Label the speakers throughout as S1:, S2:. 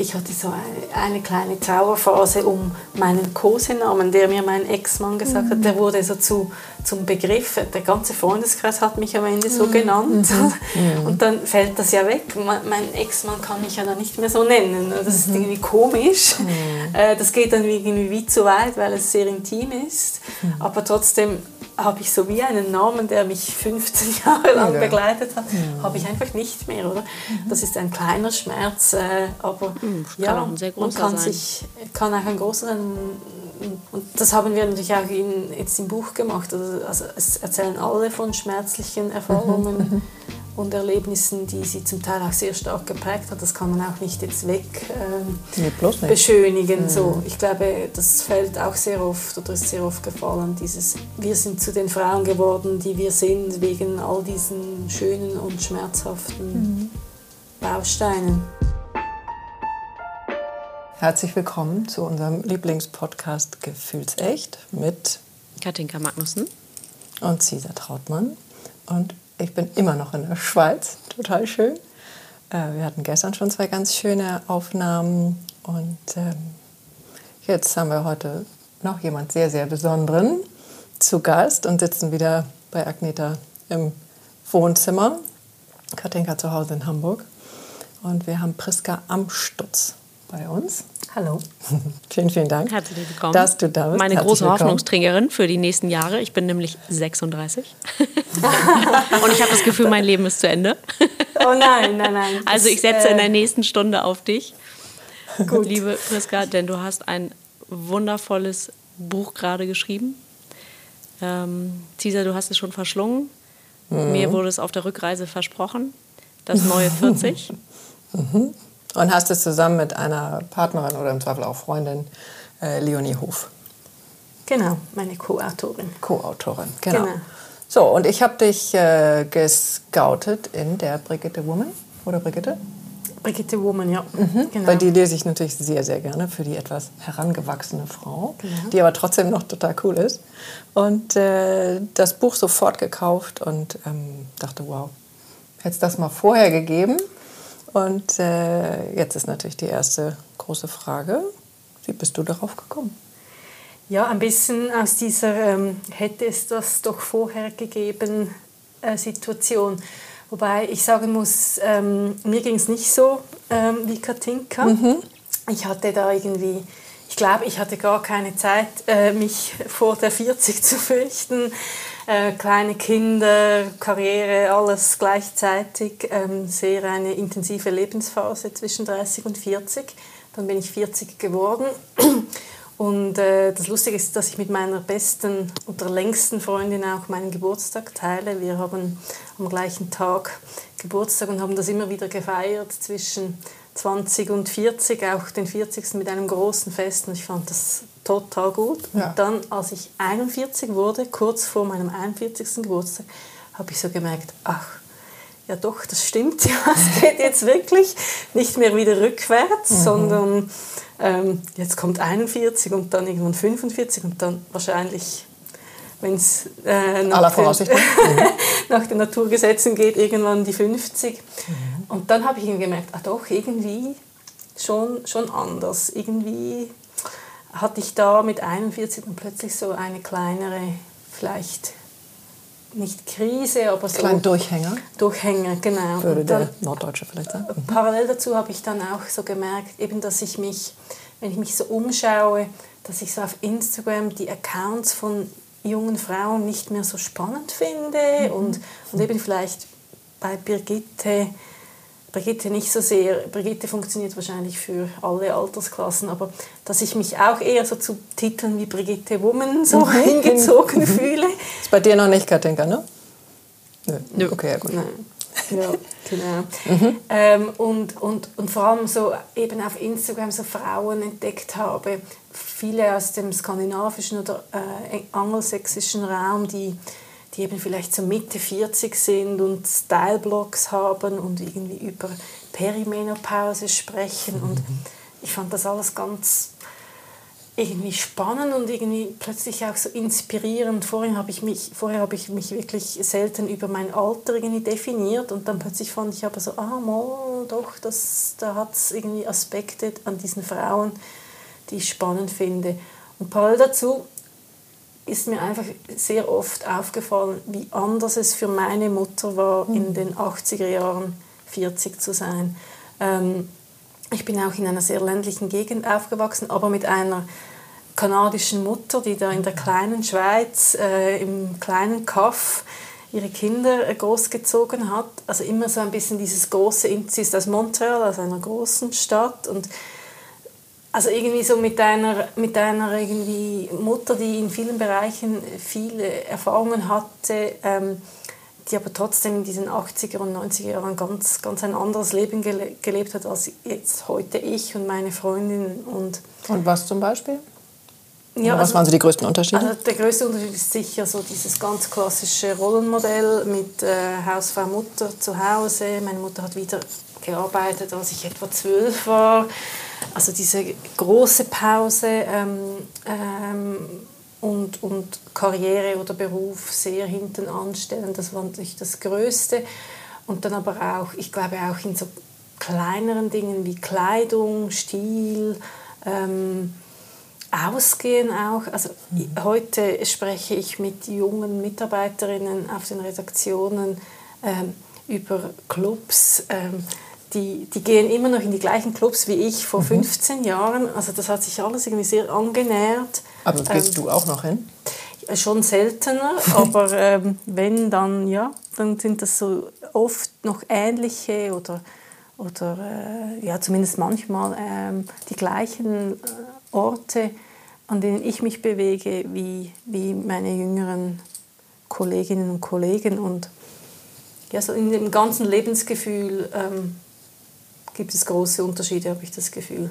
S1: Ich hatte so eine, eine kleine Trauerphase um meinen Kosenamen, der mir mein Ex-Mann gesagt mhm. hat. Der wurde so zu, zum Begriff. Der ganze Freundeskreis hat mich am Ende so mhm. genannt. Mhm. Und dann fällt das ja weg. Mein Ex-Mann kann mich ja dann nicht mehr so nennen. Das ist mhm. irgendwie komisch. Mhm. Äh, das geht dann irgendwie wie zu weit, weil es sehr intim ist. Mhm. Aber trotzdem habe ich so wie einen Namen, der mich 15 Jahre lang ja. begleitet hat, ja. habe ich einfach nicht mehr, oder? Mhm. Das ist ein kleiner Schmerz, äh, aber mhm, ja, großer kann sein. sich kann auch ein großer sein. Und das haben wir natürlich auch in, jetzt im Buch gemacht. Also, also es erzählen alle von schmerzlichen Erfahrungen. Mhm. und Erlebnissen, die sie zum Teil auch sehr stark geprägt hat. Das kann man auch nicht jetzt weg äh, nee, beschönigen. Mhm. So, ich glaube, das fällt auch sehr oft oder ist sehr oft gefallen. Dieses, wir sind zu den Frauen geworden, die wir sind, wegen all diesen schönen und schmerzhaften mhm. Bausteinen.
S2: Herzlich willkommen zu unserem Lieblingspodcast Gefühlsecht mit
S3: Katinka Magnussen
S2: und Cesar Trautmann. Und ich bin immer noch in der Schweiz, total schön. Äh, wir hatten gestern schon zwei ganz schöne Aufnahmen und ähm, jetzt haben wir heute noch jemand sehr, sehr Besonderen zu Gast und sitzen wieder bei Agneta im Wohnzimmer. Katinka zu Hause in Hamburg. Und wir haben Priska Amstutz bei uns.
S1: Hallo.
S2: vielen, vielen Dank.
S3: Herzlich willkommen.
S2: Dass du da bist.
S3: Meine
S2: Herzlich
S3: große Hoffnungsträgerin für die nächsten Jahre. Ich bin nämlich 36. Und ich habe das Gefühl, mein Leben ist zu Ende.
S1: Oh nein, nein, nein.
S3: Also ich setze in der äh, nächsten Stunde auf dich. Gut. Liebe Priska, denn du hast ein wundervolles Buch gerade geschrieben. Ähm, Cesar, du hast es schon verschlungen. Mhm. Mir wurde es auf der Rückreise versprochen. Das neue 40.
S2: mhm. Und hast es zusammen mit einer Partnerin oder im Zweifel auch Freundin, äh, Leonie Hof.
S1: Genau, meine Co-Autorin.
S2: Co-Autorin, genau. genau. So, und ich habe dich äh, gescoutet in der Brigitte Woman. Oder Brigitte?
S1: Brigitte Woman, ja.
S2: Mhm. Genau. Weil die lese ich natürlich sehr, sehr gerne für die etwas herangewachsene Frau, genau. die aber trotzdem noch total cool ist. Und äh, das Buch sofort gekauft und ähm, dachte, wow, hätte es das mal vorher gegeben, und äh, jetzt ist natürlich die erste große Frage, wie bist du darauf gekommen?
S1: Ja, ein bisschen aus dieser ähm, hätte es das doch vorher gegeben äh, Situation. Wobei ich sagen muss, ähm, mir ging es nicht so ähm, wie Katinka. Mhm. Ich hatte da irgendwie, ich glaube, ich hatte gar keine Zeit, äh, mich vor der 40 zu fürchten. Äh, kleine Kinder, Karriere, alles gleichzeitig. Ähm, sehr eine intensive Lebensphase zwischen 30 und 40. Dann bin ich 40 geworden. Und äh, das Lustige ist, dass ich mit meiner besten oder längsten Freundin auch meinen Geburtstag teile. Wir haben am gleichen Tag Geburtstag und haben das immer wieder gefeiert zwischen 20 und 40, auch den 40. mit einem großen Fest. Und ich fand das total gut. Ja. Und dann, als ich 41 wurde, kurz vor meinem 41. Geburtstag, habe ich so gemerkt, ach, ja doch, das stimmt, ja, es geht jetzt wirklich nicht mehr wieder rückwärts, mhm. sondern ähm, jetzt kommt 41 und dann irgendwann 45 und dann wahrscheinlich, wenn es äh, nach, den, mhm. nach den Naturgesetzen geht, irgendwann die 50. Mhm. Und dann habe ich gemerkt, ach doch, irgendwie schon, schon anders. Irgendwie hatte ich da mit 41 dann plötzlich so eine kleinere, vielleicht nicht Krise, aber so.
S2: Kleinen Durchhänger.
S1: Durchhänger, genau.
S2: Würde dann, der Norddeutsche vielleicht sagen.
S1: Mhm. Parallel dazu habe ich dann auch so gemerkt, eben, dass ich mich, wenn ich mich so umschaue, dass ich so auf Instagram die Accounts von jungen Frauen nicht mehr so spannend finde mhm. und, und eben vielleicht bei Birgitte Brigitte nicht so sehr. Brigitte funktioniert wahrscheinlich für alle Altersklassen, aber dass ich mich auch eher so zu Titeln wie Brigitte Woman so mhm. hingezogen fühle.
S2: Ist bei dir noch nicht, Katinka, ne? Nö. Nö. Okay, ja gut.
S1: Nein. Ja, genau. Mhm. Ähm, und, und, und vor allem so eben auf Instagram so Frauen entdeckt habe, viele aus dem skandinavischen oder äh, angelsächsischen Raum, die die eben vielleicht so Mitte 40 sind und Style-Blogs haben und irgendwie über Perimenopause sprechen. Und ich fand das alles ganz irgendwie spannend und irgendwie plötzlich auch so inspirierend. Vorher habe ich mich, vorher habe ich mich wirklich selten über mein Alter irgendwie definiert und dann plötzlich fand ich aber so, ah, mal, doch, das, da hat es irgendwie Aspekte an diesen Frauen, die ich spannend finde. Und parallel dazu ist mir einfach sehr oft aufgefallen, wie anders es für meine Mutter war, mhm. in den 80er Jahren 40 zu sein. Ähm, ich bin auch in einer sehr ländlichen Gegend aufgewachsen, aber mit einer kanadischen Mutter, die da in der kleinen Schweiz, äh, im kleinen Kaff, ihre Kinder äh, großgezogen hat. Also immer so ein bisschen dieses große, sie ist aus Montreal, aus einer großen Stadt und also irgendwie so mit einer, mit einer irgendwie Mutter, die in vielen Bereichen viele Erfahrungen hatte, ähm, die aber trotzdem in diesen 80er und 90er Jahren ganz, ganz ein anderes Leben gele gelebt hat als jetzt heute ich und meine Freundin. Und,
S2: und was zum Beispiel? Ja, was also, waren so die größten Unterschiede?
S1: Also der größte Unterschied ist sicher so dieses ganz klassische Rollenmodell mit äh, Hausfrau, Mutter zu Hause. Meine Mutter hat wieder gearbeitet, als ich etwa zwölf war. Also diese große Pause ähm, ähm, und, und Karriere oder Beruf sehr hinten anstellen, das war natürlich das Größte. Und dann aber auch, ich glaube auch in so kleineren Dingen wie Kleidung, Stil, ähm, Ausgehen auch. Also mhm. heute spreche ich mit jungen Mitarbeiterinnen auf den Redaktionen ähm, über Clubs. Ähm, die, die gehen immer noch in die gleichen Clubs wie ich vor mhm. 15 Jahren. Also das hat sich alles irgendwie sehr angenähert.
S2: Aber gehst ähm, du auch noch hin?
S1: Schon seltener, aber ähm, wenn, dann ja, dann sind das so oft noch ähnliche oder, oder äh, ja, zumindest manchmal ähm, die gleichen äh, Orte, an denen ich mich bewege, wie, wie meine jüngeren Kolleginnen und Kollegen. Und ja, so in dem ganzen Lebensgefühl ähm, gibt es große Unterschiede, habe ich das Gefühl.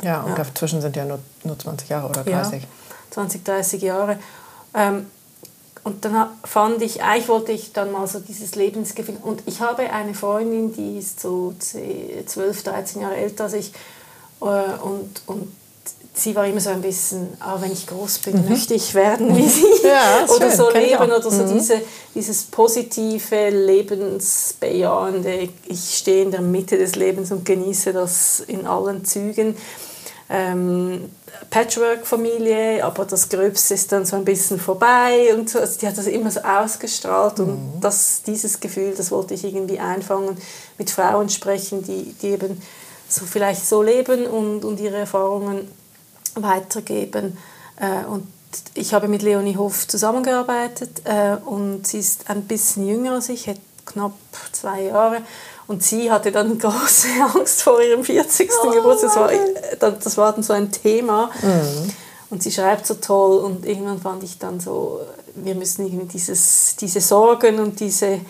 S2: Ja, und ja. dazwischen sind ja nur, nur 20 Jahre oder 30. Ja,
S1: 20, 30 Jahre. Ähm, und dann fand ich, eigentlich wollte ich dann mal so dieses Lebensgefühl. Und ich habe eine Freundin, die ist so 12, 13 Jahre älter als ich. Äh, und, und sie war immer so ein bisschen, ah, wenn ich groß bin, mhm. möchte ich werden wie sie. Ja, oder schön. so leben oder so mhm. diese, dieses positive, lebensbejahende, ich stehe in der Mitte des Lebens und genieße das in allen Zügen. Ähm, Patchwork-Familie, aber das Gröbste ist dann so ein bisschen vorbei und so. Also die hat das immer so ausgestrahlt und mhm. das, dieses Gefühl, das wollte ich irgendwie einfangen, mit Frauen sprechen, die, die eben so vielleicht so leben und, und ihre Erfahrungen weitergeben. Äh, und ich habe mit Leonie Hof zusammengearbeitet äh, und sie ist ein bisschen jünger als ich, knapp zwei Jahre. Und sie hatte dann große Angst vor ihrem 40. Oh, Geburtstag. Das war, äh, das war dann so ein Thema. Mhm. Und sie schreibt so toll und irgendwann fand ich dann so, wir müssen irgendwie dieses, diese Sorgen und diese,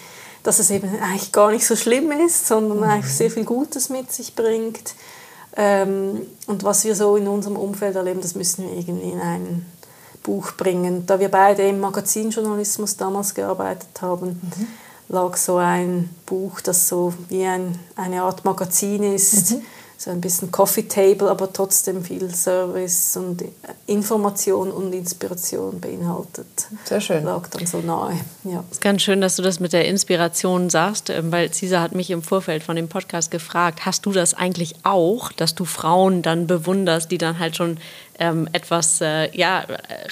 S1: dass es eben eigentlich gar nicht so schlimm ist, sondern mhm. eigentlich sehr viel Gutes mit sich bringt, ähm, und was wir so in unserem Umfeld erleben, das müssen wir irgendwie in ein Buch bringen. Da wir beide im Magazinjournalismus damals gearbeitet haben, mhm. lag so ein Buch, das so wie ein, eine Art Magazin ist. Mhm so ein bisschen Coffee Table, aber trotzdem viel Service und Information und Inspiration beinhaltet.
S2: Sehr schön.
S1: Lag dann so nahe. Ja.
S3: Es ist ganz schön, dass du das mit der Inspiration sagst, ähm, weil Cesar hat mich im Vorfeld von dem Podcast gefragt, hast du das eigentlich auch, dass du Frauen dann bewunderst, die dann halt schon ähm, etwas äh, ja,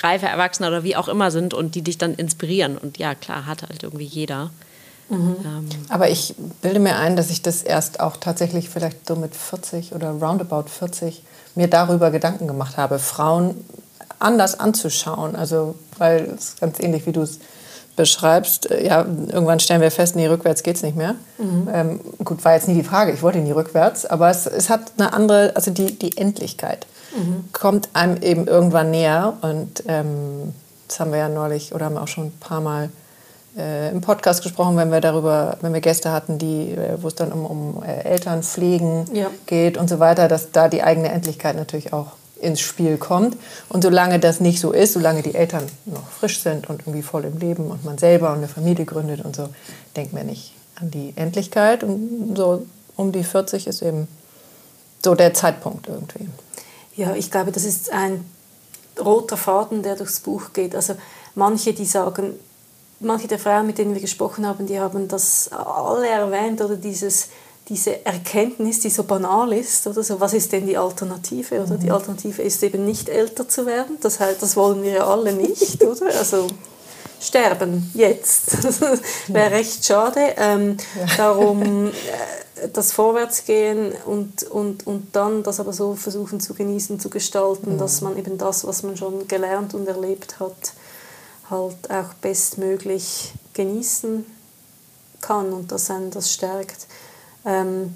S3: reifer, erwachsener oder wie auch immer sind und die dich dann inspirieren? Und ja, klar, hat halt irgendwie jeder.
S2: Mhm. Ähm. Aber ich bilde mir ein, dass ich das erst auch tatsächlich vielleicht so mit 40 oder roundabout 40 mir darüber Gedanken gemacht habe, Frauen anders anzuschauen. Also, weil es ganz ähnlich, wie du es beschreibst. Äh, ja, irgendwann stellen wir fest, nee, rückwärts geht es nicht mehr. Mhm. Ähm, gut, war jetzt nie die Frage, ich wollte nie rückwärts, aber es, es hat eine andere, also die, die Endlichkeit mhm. kommt einem eben irgendwann näher und ähm, das haben wir ja neulich oder haben auch schon ein paar Mal äh, im Podcast gesprochen, wenn wir darüber, wenn wir Gäste hatten, die, äh, wo es dann um, um äh, Elternpflegen ja. geht und so weiter, dass da die eigene Endlichkeit natürlich auch ins Spiel kommt. Und solange das nicht so ist, solange die Eltern noch frisch sind und irgendwie voll im Leben und man selber und eine Familie gründet und so, denkt man nicht an die Endlichkeit. Und so um die 40 ist eben so der Zeitpunkt irgendwie.
S1: Ja, ich glaube, das ist ein roter Faden, der durchs Buch geht. Also manche, die sagen, manche der Frauen, mit denen wir gesprochen haben, die haben das alle erwähnt oder dieses diese Erkenntnis, die so banal ist, oder so, was ist denn die Alternative? Oder die mhm. Alternative ist eben nicht älter zu werden. Das heißt, das wollen wir ja alle nicht, oder? Also sterben jetzt. Wäre recht schade. Ähm, ja. Darum äh, das Vorwärtsgehen und, und, und dann das aber so versuchen zu genießen, zu gestalten, mhm. dass man eben das, was man schon gelernt und erlebt hat, halt auch bestmöglich genießen kann und dass einen das stärkt. Ähm,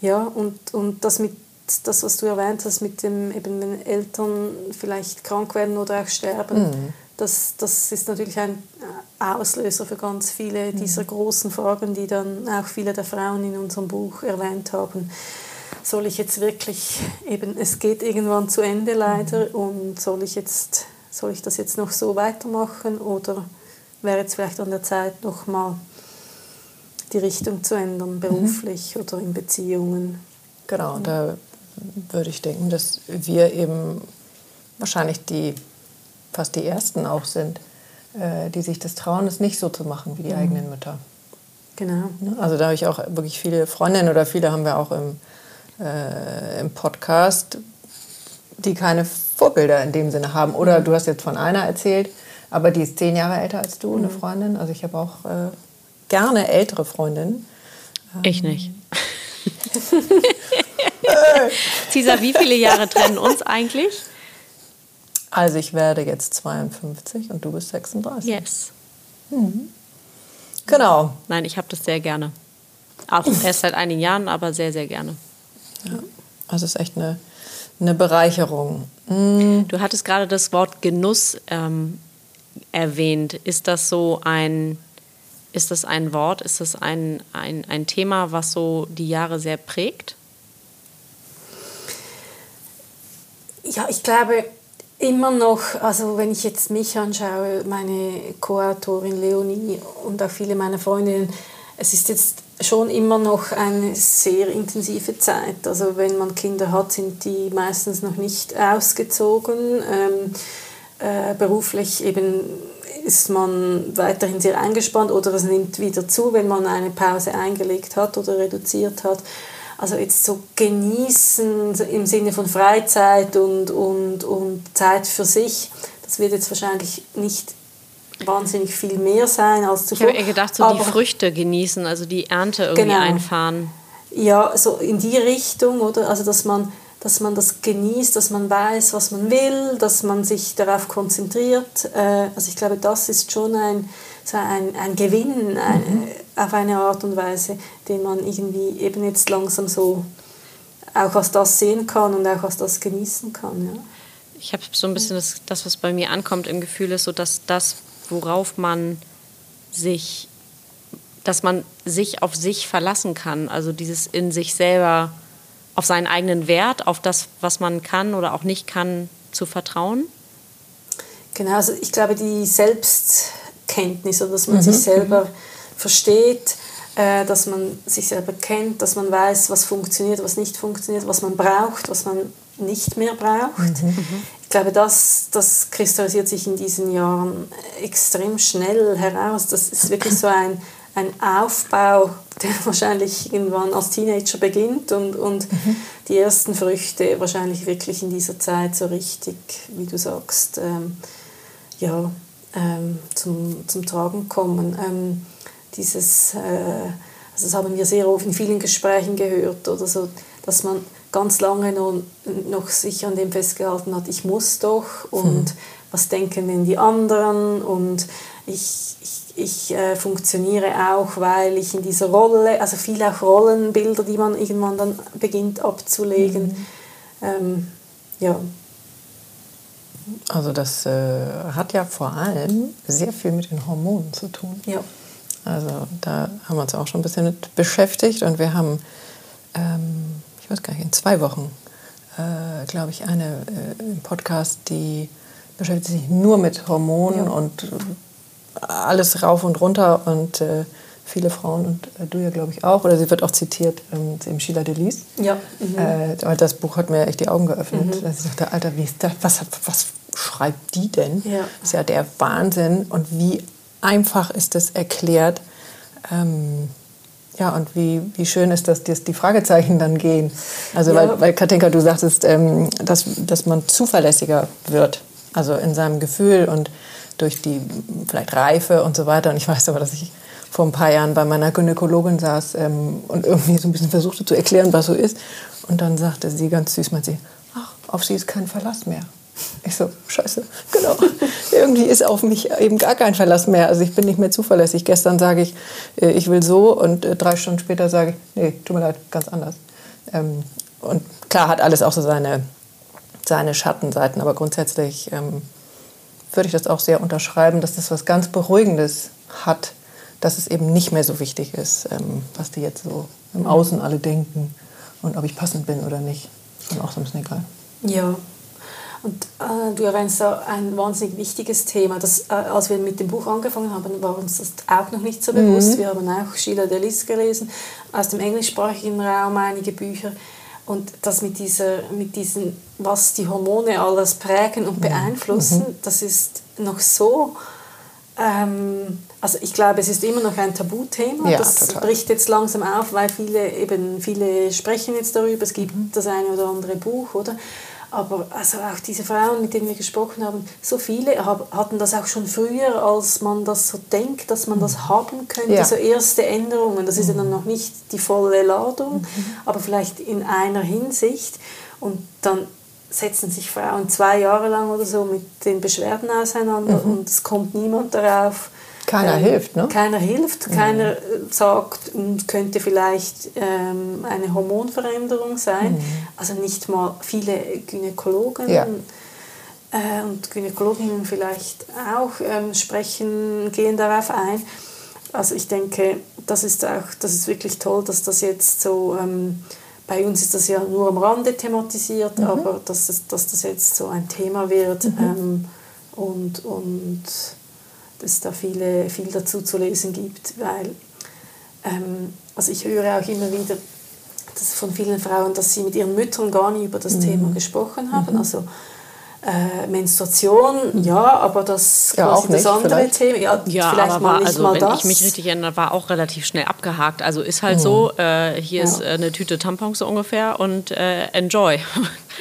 S1: ja, und, und das mit das, was du erwähnt hast, mit dem, eben wenn Eltern vielleicht krank werden oder auch sterben, mhm. das, das ist natürlich ein Auslöser für ganz viele mhm. dieser großen Fragen, die dann auch viele der Frauen in unserem Buch erwähnt haben. Soll ich jetzt wirklich eben, es geht irgendwann zu Ende leider mhm. und soll ich jetzt, soll ich das jetzt noch so weitermachen oder wäre jetzt vielleicht an der Zeit noch mal die Richtung zu ändern, mhm. beruflich mhm. oder in Beziehungen.
S2: Genau, da würde ich denken, dass wir eben wahrscheinlich die fast die ersten auch sind, äh, die sich das trauen, es nicht so zu machen wie die mhm. eigenen Mütter.
S1: Genau.
S2: Ne? Also da habe ich auch wirklich viele Freundinnen oder viele haben wir auch im, äh, im Podcast, die keine Vorbilder in dem Sinne haben. Oder mhm. du hast jetzt von einer erzählt, aber die ist zehn Jahre älter als du, eine mhm. Freundin. Also ich habe auch äh, gerne ältere Freundinnen.
S3: Ich nicht. Cesar, wie viele Jahre trennen uns eigentlich?
S2: Also ich werde jetzt 52 und du bist 36.
S3: Yes.
S2: Mhm. Genau.
S3: Nein, ich habe das sehr gerne. Auch erst seit einigen Jahren, aber sehr, sehr gerne.
S2: Ja. Also es ist echt eine, eine Bereicherung.
S3: Mhm. Du hattest gerade das Wort Genuss ähm, erwähnt. Ist das so ein ist das ein Wort, ist das ein, ein, ein Thema, was so die Jahre sehr prägt?
S1: Ja, ich glaube immer noch, also wenn ich jetzt mich anschaue, meine Co-Autorin Leonie und auch viele meiner Freundinnen, es ist jetzt schon immer noch eine sehr intensive Zeit. Also wenn man Kinder hat, sind die meistens noch nicht ausgezogen. Ähm, äh, beruflich eben ist man weiterhin sehr eingespannt oder es nimmt wieder zu, wenn man eine Pause eingelegt hat oder reduziert hat. Also jetzt so genießen im Sinne von Freizeit und, und, und Zeit für sich, das wird jetzt wahrscheinlich nicht wahnsinnig viel mehr sein als zuvor.
S3: Ich habe eher gedacht, so Aber, die Früchte genießen, also die Ernte irgendwie genau. einfahren.
S1: Ja, so in die Richtung, oder? Also dass man dass man das genießt, dass man weiß, was man will, dass man sich darauf konzentriert. Äh, also ich glaube, das ist schon ein, so ein, ein Gewinn ein, mhm. auf eine Art und Weise, den man irgendwie eben jetzt langsam so auch als das sehen kann und auch als das genießen kann. Ja.
S3: Ich habe so ein bisschen das, das, was bei mir ankommt im Gefühl, ist so, dass das, worauf man sich, dass man sich auf sich verlassen kann, also dieses in sich selber auf seinen eigenen Wert, auf das, was man kann oder auch nicht kann, zu vertrauen?
S1: Genau, also ich glaube, die Selbstkenntnis, oder dass man mhm. sich selber versteht, äh, dass man sich selber kennt, dass man weiß, was funktioniert, was nicht funktioniert, was man braucht, was man nicht mehr braucht. Mhm. Ich glaube, das, das kristallisiert sich in diesen Jahren extrem schnell heraus. Das ist wirklich so ein ein Aufbau, der wahrscheinlich irgendwann als Teenager beginnt und, und mhm. die ersten Früchte wahrscheinlich wirklich in dieser Zeit so richtig, wie du sagst, ähm, ja, ähm, zum, zum Tragen kommen. Ähm, dieses, äh, also das haben wir sehr oft in vielen Gesprächen gehört, oder so, dass man ganz lange noch, noch sich an dem festgehalten hat, ich muss doch und mhm. was denken denn die anderen und ich, ich ich äh, funktioniere auch, weil ich in dieser Rolle, also viele auch Rollenbilder, die man irgendwann dann beginnt abzulegen. Mhm. Ähm, ja.
S2: Also das äh, hat ja vor allem sehr viel mit den Hormonen zu tun.
S1: Ja.
S2: Also da haben wir uns auch schon ein bisschen mit beschäftigt und wir haben, ähm, ich weiß gar nicht, in zwei Wochen, äh, glaube ich, eine äh, Podcast, die beschäftigt sich nur mit Hormonen ja. und alles rauf und runter und äh, viele Frauen und äh, du ja, glaube ich, auch. Oder sie wird auch zitiert ähm, im Sheila Delis.
S1: Ja.
S2: Mhm. Äh, das Buch hat mir echt die Augen geöffnet. Mhm. Dass ich dachte, Alter, wie ist das? Was, was, schreibt die denn?
S1: Ja.
S2: ist ja der Wahnsinn. Und wie einfach ist das erklärt. Ähm, ja, und wie, wie schön ist, dass die Fragezeichen dann gehen. Also,
S1: Ja.
S2: weil, weil Katinka, du sagtest, ähm, dass, dass man zuverlässiger wird. Also in seinem Gefühl und durch die vielleicht Reife und so weiter. Und ich weiß aber, dass ich vor ein paar Jahren bei meiner Gynäkologin saß ähm, und irgendwie so ein bisschen versuchte zu erklären, was so ist. Und dann sagte sie ganz süß, meinte sie, ach, auf sie ist kein Verlass mehr. Ich so, scheiße, genau. Irgendwie ist auf mich eben gar kein Verlass mehr. Also ich bin nicht mehr zuverlässig. Gestern sage ich, äh, ich will so und äh, drei Stunden später sage ich, nee, tut mir leid, ganz anders. Ähm, und klar hat alles auch so seine, seine Schattenseiten, aber grundsätzlich ähm, würde ich das auch sehr unterschreiben, dass das was ganz Beruhigendes hat, dass es eben nicht mehr so wichtig ist, ähm, was die jetzt so im Außen alle denken und ob ich passend bin oder nicht. Dann auch so ein bisschen egal.
S1: Ja. Und äh, du erwähnst da ein wahnsinnig wichtiges Thema. Das, äh, als wir mit dem Buch angefangen haben, war uns das auch noch nicht so bewusst. Wir haben auch Sheila Delis gelesen, aus dem englischsprachigen Raum einige Bücher. Und das mit, dieser, mit diesen, was die Hormone alles prägen und beeinflussen, das ist noch so ähm, also ich glaube, es ist immer noch ein Tabuthema.
S2: Ja,
S1: das
S2: total.
S1: bricht jetzt langsam auf, weil viele eben viele sprechen jetzt darüber. Es gibt
S2: Mhm.
S1: das eine oder andere Buch, oder? Aber also auch diese Frauen, mit denen wir gesprochen haben, so viele hatten das auch schon früher, als man das so denkt, dass man das haben könnte.
S2: Mhm. Ja.
S1: So erste Änderungen. Das ist ja dann noch nicht die volle Ladung,
S2: Mhm.
S1: aber vielleicht in einer Hinsicht. Und dann setzen sich Frauen zwei Jahre lang oder so mit den Beschwerden auseinander und es kommt niemand darauf.
S2: Mhm. Keiner hilft, ne?
S1: Keiner hilft, keiner äh, sagt, und könnte vielleicht ähm, eine Hormonveränderung sein. Also nicht mal viele Gynäkologen
S2: Ja.
S1: äh, und Gynäkologinnen vielleicht auch ähm, sprechen, gehen darauf ein. Also ich denke, das ist auch, das ist wirklich toll, dass das jetzt so, ähm, bei uns ist das ja nur am Rande thematisiert, aber dass, dass das jetzt so ein Thema wird ähm, und, und dass es da viele, viel dazu zu lesen gibt, weil ähm, also ich höre auch immer wieder dass von vielen Frauen, dass sie mit ihren Müttern gar nie über das
S2: Mhm.
S1: Thema gesprochen haben. Also äh, Menstruation, ja, aber das,
S2: Ja,
S1: quasi
S2: auch nicht,
S1: das andere
S2: vielleicht.
S1: Thema, ja,
S3: Ja,
S1: vielleicht
S3: aber
S1: mal
S3: war,
S1: nicht
S3: also
S1: mal
S3: wenn
S1: das.
S3: ich mich richtig erinnere, war auch relativ schnell abgehakt. Also ist halt so, äh, hier ist äh, eine Tüte Tampons so ungefähr und äh, enjoy.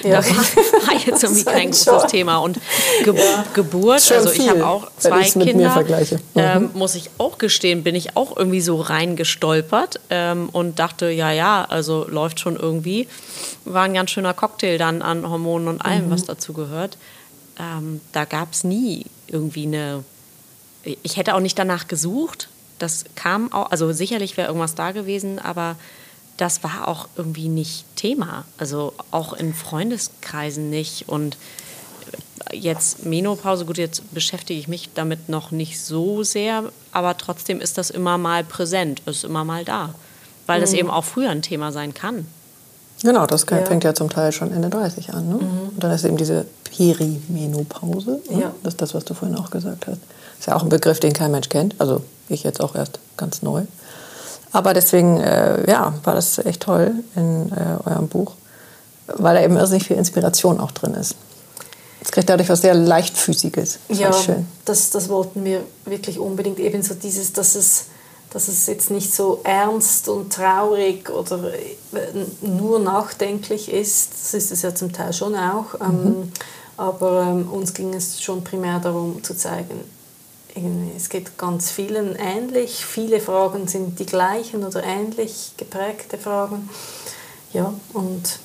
S1: Ja.
S3: Das war jetzt irgendwie kein großes Thema. Und Ge Geburt,
S2: Schon
S3: also ich habe auch zwei Kinder,
S2: vergleiche. Mhm.
S3: ähm, muss ich auch gestehen, bin ich auch irgendwie so reingestolpert ähm, und dachte, ja, ja, also läuft schon irgendwie. War ein ganz schöner Cocktail dann an Hormonen und allem,
S2: Mhm.
S3: was dazu gehört. Ähm, da gab es nie irgendwie eine ich hätte auch nicht danach gesucht. Das kam auch, also sicherlich wäre irgendwas da gewesen, aber das war auch irgendwie nicht Thema. Also auch in Freundeskreisen nicht. Und jetzt Menopause, gut, jetzt beschäftige ich mich damit noch nicht so sehr, aber trotzdem ist das immer mal präsent, ist immer mal da. Weil das eben auch früher ein Thema sein kann.
S2: Genau, das kann,
S1: Ja.
S2: fängt ja zum Teil schon Ende 30 an. Ne? Und dann ist eben diese Perimenopause. Ne?
S1: Ja.
S2: Das ist das, was du vorhin auch gesagt hast. Ist ja auch ein Begriff, den kein Mensch kennt. Also ich jetzt auch erst ganz neu. Aber deswegen, äh, ja, war das echt toll in äh, eurem Buch, weil da eben irrsinnig viel Inspiration auch drin ist. Es kriegt dadurch was sehr leichtfüßiges. Das
S1: ja, das, das wollten wir wirklich unbedingt. Ebenso dieses, dass es, dass es jetzt nicht so ernst und traurig oder äh, nur nachdenklich ist. Das ist es ja zum Teil schon auch. Ähm, aber ähm, uns ging es schon primär darum zu zeigen, es geht ganz vielen ähnlich. Viele Fragen sind die gleichen oder ähnlich geprägte Fragen. Ja, und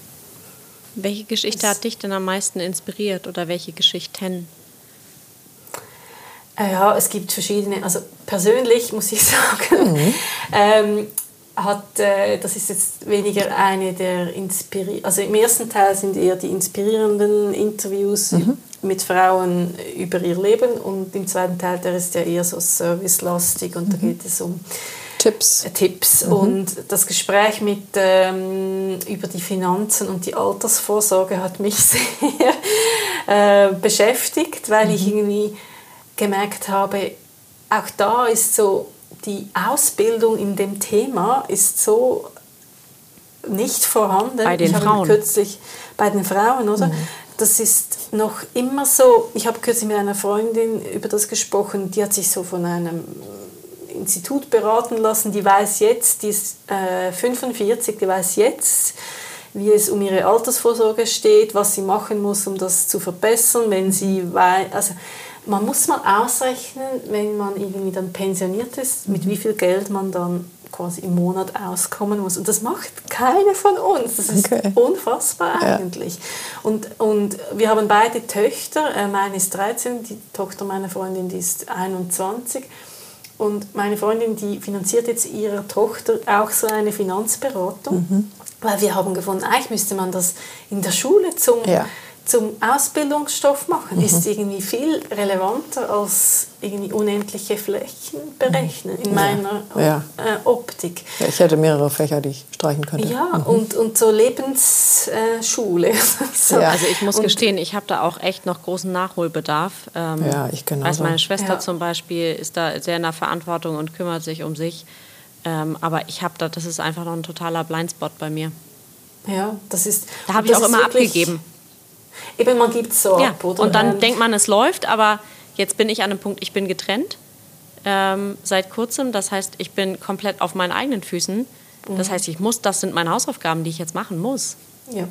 S3: Welche Geschichte hat dich denn am meisten inspiriert oder welche Geschichten?
S1: Äh, Ja, es gibt verschiedene. Also persönlich muss ich sagen, ähm, hat, äh, das ist jetzt weniger eine der inspirierenden. Also im ersten Teil sind eher die inspirierenden Interviews mit Frauen über ihr Leben und im zweiten Teil der ist ja eher so servicelastig und da geht es um
S2: Tipps.
S1: äh, Tipps und das Gespräch mit ähm, über die Finanzen und die Altersvorsorge hat mich sehr äh, beschäftigt, weil ich irgendwie gemerkt habe, auch da ist so die Ausbildung in dem Thema ist so nicht vorhanden.
S3: Bei den
S1: ich habe
S3: Frauen.
S1: kürzlich bei den Frauen, oder? Das ist noch immer so. Ich habe kürzlich mit einer Freundin über das gesprochen, die hat sich so von einem Institut beraten lassen, die weiß jetzt, die ist äh, 45, die weiß jetzt, wie es um ihre Altersvorsorge steht, was sie machen muss, um das zu verbessern, wenn sie weiß, also man muss mal ausrechnen, wenn man irgendwie dann pensioniert ist, mit wie viel Geld man dann quasi im Monat auskommen muss. Und das macht keine von uns. Das ist okay. unfassbar ja. eigentlich. Und, und wir haben beide Töchter. Äh, meine ist 13, die Tochter meiner Freundin, die ist 21. Und meine Freundin, die finanziert jetzt ihrer Tochter auch so eine Finanzberatung. Mhm. Weil wir haben gefunden, eigentlich müsste man das in der Schule zum... Ja zum Ausbildungsstoff machen, mhm. ist irgendwie viel relevanter als irgendwie unendliche Flächen berechnen in meiner ja. Äh, Optik.
S2: Ja, ich hätte mehrere Fächer, die ich streichen könnte.
S1: Ja, mhm. und, und so Lebensschule. Äh,
S3: so. Ja, also ich muss und gestehen, ich habe da auch echt noch großen Nachholbedarf.
S2: Ähm, ja, ich genau.
S3: Also meine Schwester zum Beispiel ist da sehr in der Verantwortung und kümmert sich um sich. Ähm, aber ich habe da, das ist einfach noch ein totaler Blindspot bei mir.
S1: Ja, das ist.
S3: Da habe ich auch immer abgegeben.
S1: Eben, man gibt es so
S3: ja. ab, oder? Und dann ähm, denkt man, es läuft, aber jetzt bin ich an einem Punkt, ich bin getrennt ähm, seit kurzem. Das heißt, ich bin komplett auf meinen eigenen Füßen. Mhm. Das heißt, ich muss, das sind meine Hausaufgaben, die ich jetzt machen muss.
S1: Ja.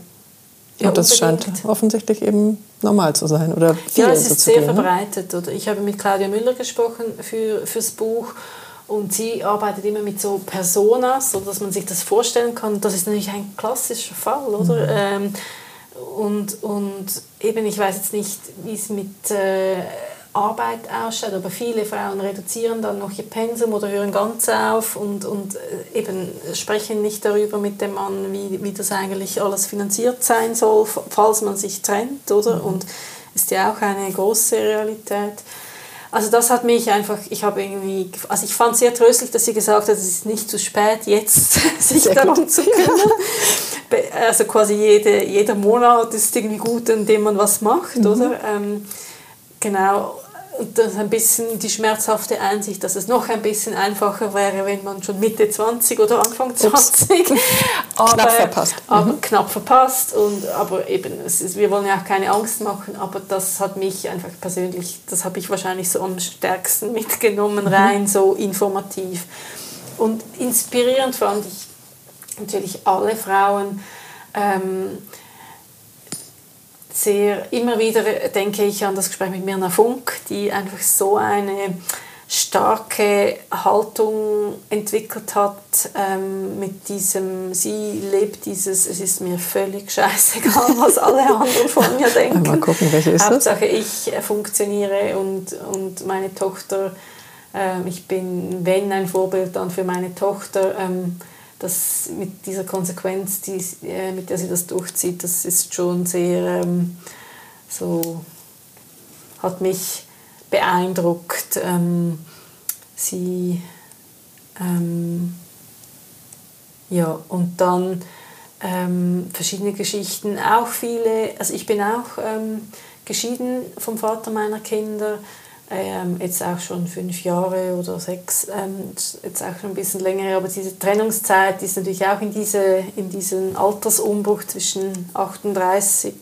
S2: Ja, und das scheint offensichtlich eben normal zu sein oder viel
S1: Ja, es ist sehr gehen, ne? verbreitet. Oder ich habe mit Claudia Müller gesprochen für fürs Buch und sie arbeitet immer mit so Personas, so dass man sich das vorstellen kann. Das ist natürlich ein klassischer Fall, oder? Mhm. Ähm, und, und eben, ich weiß jetzt nicht, wie es mit äh, Arbeit ausschaut, aber viele Frauen reduzieren dann noch ihr Pensum oder hören ganz auf und, und äh, eben sprechen nicht darüber mit dem Mann, wie, wie das eigentlich alles finanziert sein soll, falls man sich trennt, oder? Mhm. Und ist ja auch eine große Realität. Also das hat mich einfach, ich habe irgendwie, also ich fand sehr tröstlich, dass sie gesagt hat, es ist nicht zu spät, jetzt sich sehr darum gut. zu kümmern. also quasi jede, jeder Monat ist irgendwie gut, in dem man was macht, mhm. oder? Ähm, genau. Und das ist ein bisschen die schmerzhafte Einsicht, dass es noch ein bisschen einfacher wäre, wenn man schon Mitte 20 oder Anfang 20
S2: aber, knapp verpasst.
S1: Aber mhm. knapp verpasst. Und, aber eben, ist, wir wollen ja auch keine Angst machen, aber das hat mich einfach persönlich, das habe ich wahrscheinlich so am stärksten mitgenommen, mhm. rein so informativ. Und inspirierend fand ich natürlich alle Frauen. Ähm, sehr, immer wieder denke ich an das Gespräch mit Mirna Funk, die einfach so eine starke Haltung entwickelt hat ähm, mit diesem, sie lebt dieses, es ist mir völlig scheißegal, was alle anderen von mir denken.
S2: Mal gucken, welche ist
S1: Hauptsache das? ich funktioniere und, und meine Tochter, ähm, ich bin, wenn ein Vorbild, dann für meine Tochter. Ähm, das mit dieser Konsequenz, die, äh, mit der sie das durchzieht, das ist schon sehr ähm, so, hat mich beeindruckt. Ähm, sie, ähm, ja, und dann ähm, verschiedene Geschichten, auch viele, also ich bin auch ähm, geschieden vom Vater meiner Kinder ähm, jetzt auch schon fünf Jahre oder sechs, ähm, jetzt auch schon ein bisschen länger, aber diese Trennungszeit ist natürlich auch in, diese, in diesen Altersumbruch zwischen 38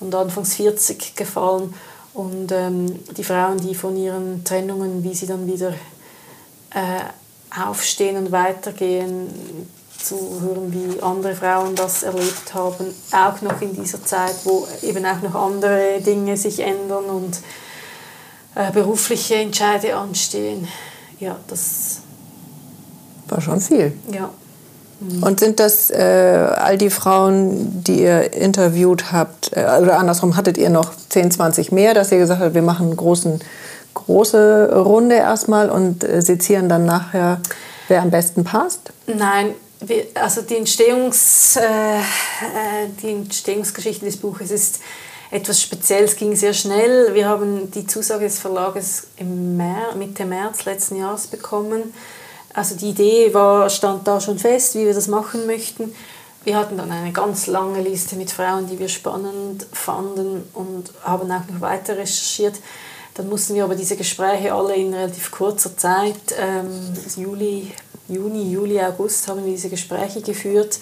S1: und Anfangs 40 gefallen. Und ähm, die Frauen, die von ihren Trennungen, wie sie dann wieder äh, aufstehen und weitergehen, zu hören, wie andere Frauen das erlebt haben, auch noch in dieser Zeit, wo eben auch noch andere Dinge sich ändern und äh, berufliche Entscheide anstehen. Ja, das
S2: war schon viel.
S1: Ja.
S2: Mhm. Und sind das äh, all die Frauen, die ihr interviewt habt, äh, oder andersrum, hattet ihr noch 10, 20 mehr, dass ihr gesagt habt, wir machen eine großen, große Runde erstmal und äh, sezieren dann nachher, wer am besten passt?
S1: Nein, wir, also die, Entstehungs, äh, äh, die Entstehungsgeschichte des Buches ist etwas Spezielles, ging sehr schnell. Wir haben die Zusage des Verlages im März, Mitte März letzten Jahres bekommen. Also die Idee war, stand da schon fest, wie wir das machen möchten. Wir hatten dann eine ganz lange Liste mit Frauen, die wir spannend fanden und haben auch noch weiter recherchiert. Dann mussten wir aber diese Gespräche alle in relativ kurzer Zeit, ähm, Juli, Juni, Juli, August haben wir diese Gespräche geführt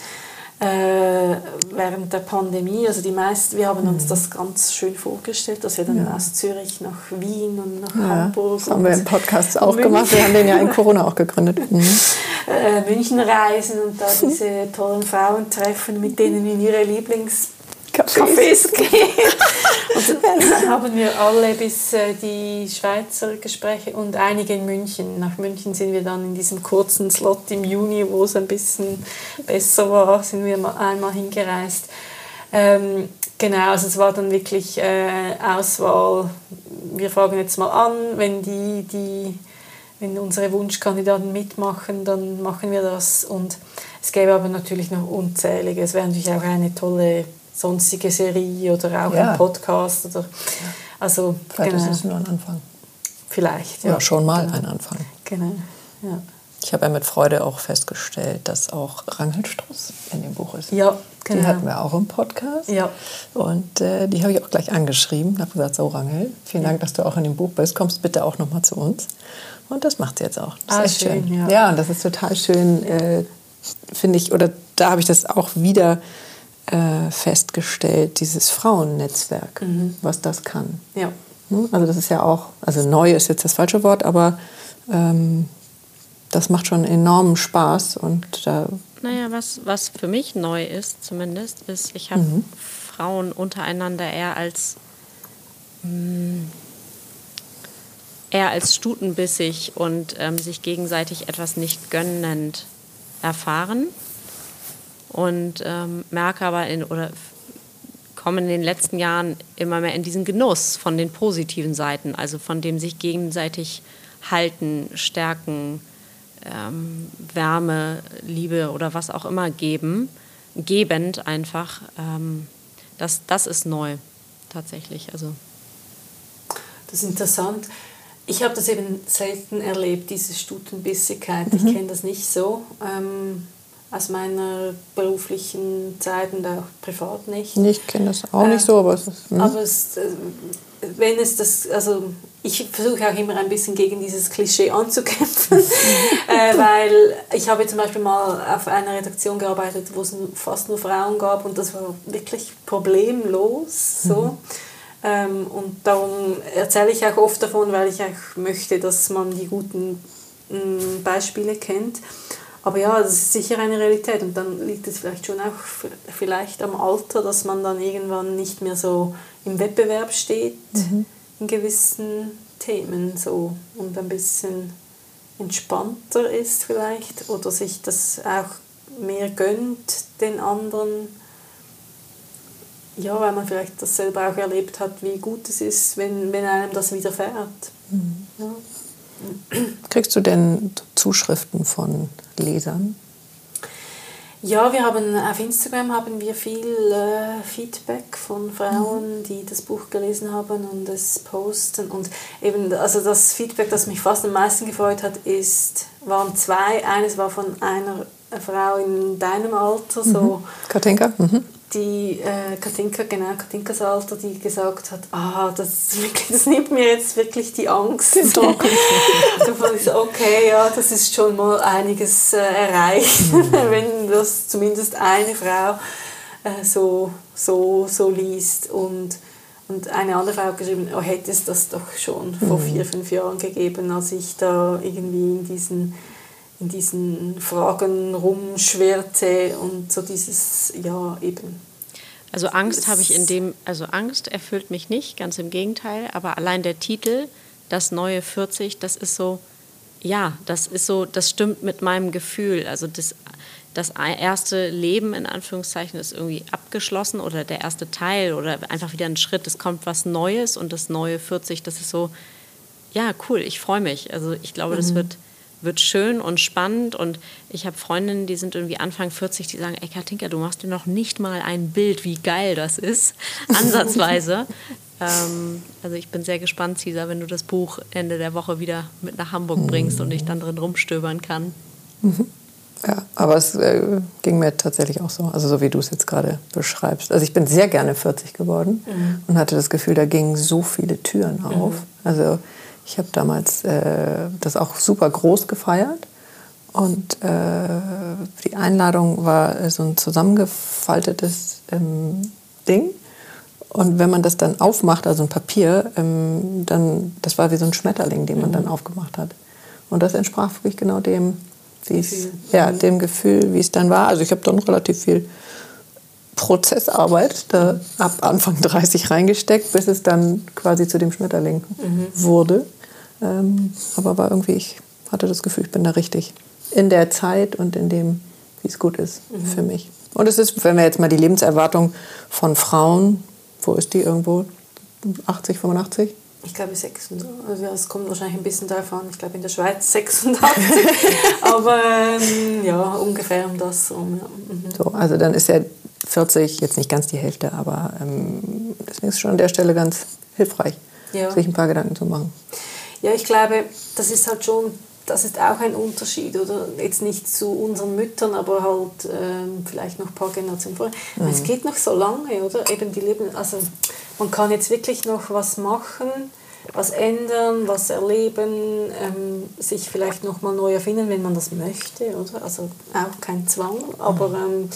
S1: äh, während der Pandemie. Also die meisten, wir haben uns mhm. das ganz schön vorgestellt, dass wir dann ja. aus Zürich nach Wien und nach ja, Hamburg.
S2: Das haben wir im Podcast auch München. gemacht. Wir haben den ja in Corona auch gegründet. Mhm.
S1: Äh, München reisen und da diese tollen Frauen treffen, mit denen in ihre Lieblings Cafés gehen. und dann haben wir alle bis äh, die Schweizer Gespräche und einige in München. Nach München sind wir dann in diesem kurzen Slot im Juni, wo es ein bisschen besser war, sind wir einmal hingereist. Ähm, genau, also es war dann wirklich äh, Auswahl. Wir fragen jetzt mal an, wenn die, die wenn unsere Wunschkandidaten mitmachen, dann machen wir das. Und es gäbe aber natürlich noch unzählige. Es wäre natürlich auch eine tolle sonstige Serie oder auch ja. ein Podcast. Oder,
S2: also, Vielleicht genau. ist es nur ein Anfang.
S1: Vielleicht,
S2: ja. ja schon mal genau. ein Anfang.
S1: Genau, ja.
S2: Ich habe ja mit Freude auch festgestellt, dass auch Rangel Struss in dem Buch ist.
S1: Ja,
S2: genau. Die hatten wir auch im Podcast.
S1: Ja.
S2: Und äh, die habe ich auch gleich angeschrieben. Ich habe gesagt, so Rangel, vielen Dank, dass du auch in dem Buch bist. Kommst bitte auch noch mal zu uns. Und das macht sie jetzt auch. Das
S1: ah,
S2: ist
S1: schön. schön.
S2: Ja. ja, und das ist total schön, äh, finde ich. Oder da habe ich das auch wieder äh, festgestellt, dieses Frauennetzwerk, mhm. was das kann.
S1: Ja.
S2: Hm? Also das ist ja auch, also neu ist jetzt das falsche Wort, aber ähm, das macht schon enormen Spaß und da
S3: naja, was, was für mich neu ist zumindest, ist, ich habe mhm. Frauen untereinander eher als mh, hm, eher als stutenbissig und ähm, sich gegenseitig etwas nicht gönnend erfahren und ähm, merke aber in oder komme in den letzten Jahren immer mehr in diesen Genuss von den positiven Seiten, also von dem sich gegenseitig halten, stärken, ähm, Wärme, Liebe oder was auch immer geben, gebend einfach. Ähm, das, das ist neu tatsächlich. Also.
S1: Das ist interessant. Ich habe das eben selten erlebt, diese Stutenbissigkeit. Mhm. Ich kenne das nicht so. Ähm, aus meiner beruflichen Zeit und auch privat nicht.
S2: Ich kenne das auch nicht so, aber es ist.
S1: Mh. Aber es, äh, wenn es das, also ich versuche auch immer ein bisschen gegen dieses Klischee anzukämpfen, äh, weil ich habe zum Beispiel mal auf einer Redaktion gearbeitet, wo es fast nur Frauen gab und das war wirklich problemlos. So. Mhm. Ähm, und darum erzähle ich auch oft davon, weil ich auch möchte, dass man die guten mh, mm, Beispiele kennt. Aber ja, das ist sicher eine Realität und dann liegt es vielleicht schon auch vielleicht am Alter, dass man dann irgendwann nicht mehr so im Wettbewerb steht mhm. in gewissen Themen so und ein bisschen entspannter ist vielleicht oder sich das auch mehr gönnt den anderen. Ja, weil man vielleicht das selber auch erlebt hat, wie gut es ist, wenn, wenn einem das widerfährt. Mhm. Ja.
S2: Kriegst du denn Zuschriften von Lesern?
S1: Ja, wir haben auf Instagram haben wir viel äh, Feedback von Frauen, mhm. die das Buch gelesen haben und es posten und eben also das Feedback, das mich fast am meisten gefreut hat, ist waren zwei. Eines war von einer Frau in deinem Alter, so
S2: mhm. Katinka. Mhm
S1: die äh, Katinka, genau, Katinkas Alter, die gesagt hat, ah, das, das nimmt mir jetzt wirklich die Angst. so. da fand ich so, okay, ja, das ist schon mal einiges äh, erreicht, mhm. wenn das zumindest eine Frau äh, so, so, so liest. Und, und eine andere Frau hat geschrieben, oh, hätte es das doch schon vor mhm. vier, fünf Jahren gegeben, als ich da irgendwie in diesen in diesen Fragen rumschwirrte und so dieses, ja, eben.
S3: Also Angst habe ich in dem, also Angst erfüllt mich nicht, ganz im Gegenteil, aber allein der Titel, das neue 40, das ist so, ja, das ist so, das stimmt mit meinem Gefühl. Also das, das erste Leben in Anführungszeichen ist irgendwie abgeschlossen oder der erste Teil oder einfach wieder ein Schritt, es kommt was Neues und das neue 40, das ist so, ja, cool, ich freue mich. Also ich glaube, mhm. das wird wird schön und spannend. Und ich habe Freundinnen, die sind irgendwie Anfang 40, die sagen, ey Katinka, du machst dir noch nicht mal ein Bild, wie geil das ist, ansatzweise. ähm, also ich bin sehr gespannt, Cesar, wenn du das Buch Ende der Woche wieder mit nach Hamburg bringst und ich dann drin rumstöbern kann.
S2: Mhm. Ja, aber es äh, ging mir tatsächlich auch so, also so wie du es jetzt gerade beschreibst. Also ich bin sehr gerne 40 geworden mhm. und hatte das Gefühl, da gingen so viele Türen auf. Mhm. Also ich habe damals äh, das auch super groß gefeiert Und äh, die Einladung war so ein zusammengefaltetes ähm, Ding. Und wenn man das dann aufmacht, also ein Papier, ähm, dann, das war wie so ein Schmetterling, den man mhm. dann aufgemacht hat. Und das entsprach wirklich genau dem, wie es, ja, dem Gefühl, wie es dann war. Also ich habe dann relativ viel Prozessarbeit da ab Anfang 30 reingesteckt, bis es dann quasi zu dem Schmetterling mhm. wurde. Ähm, aber war irgendwie, ich hatte das Gefühl, ich bin da richtig in der Zeit und in dem, wie es gut ist mhm. für mich. Und es ist, wenn wir jetzt mal die Lebenserwartung von Frauen, wo ist die irgendwo? 80, 85?
S1: Ich glaube 86. Also es kommt wahrscheinlich ein bisschen davon. Ich glaube in der Schweiz 86. Aber ähm, ja, ungefähr um das rum. Ja.
S2: Mhm. So, also dann ist ja 40 jetzt nicht ganz die Hälfte, aber ähm, deswegen ist es schon an der Stelle ganz hilfreich, ja. sich ein paar Gedanken zu machen.
S1: Ja, ich glaube, das ist halt schon das ist auch ein Unterschied, oder? Jetzt nicht zu unseren Müttern, aber halt ähm, vielleicht noch ein paar Generationen vorher. Mhm. Es geht noch so lange, oder? Eben die Leben, also man kann jetzt wirklich noch was machen, was ändern, was erleben, ähm, sich vielleicht noch mal neu erfinden, wenn man das möchte, oder? Also auch kein Zwang, aber mhm. ähm,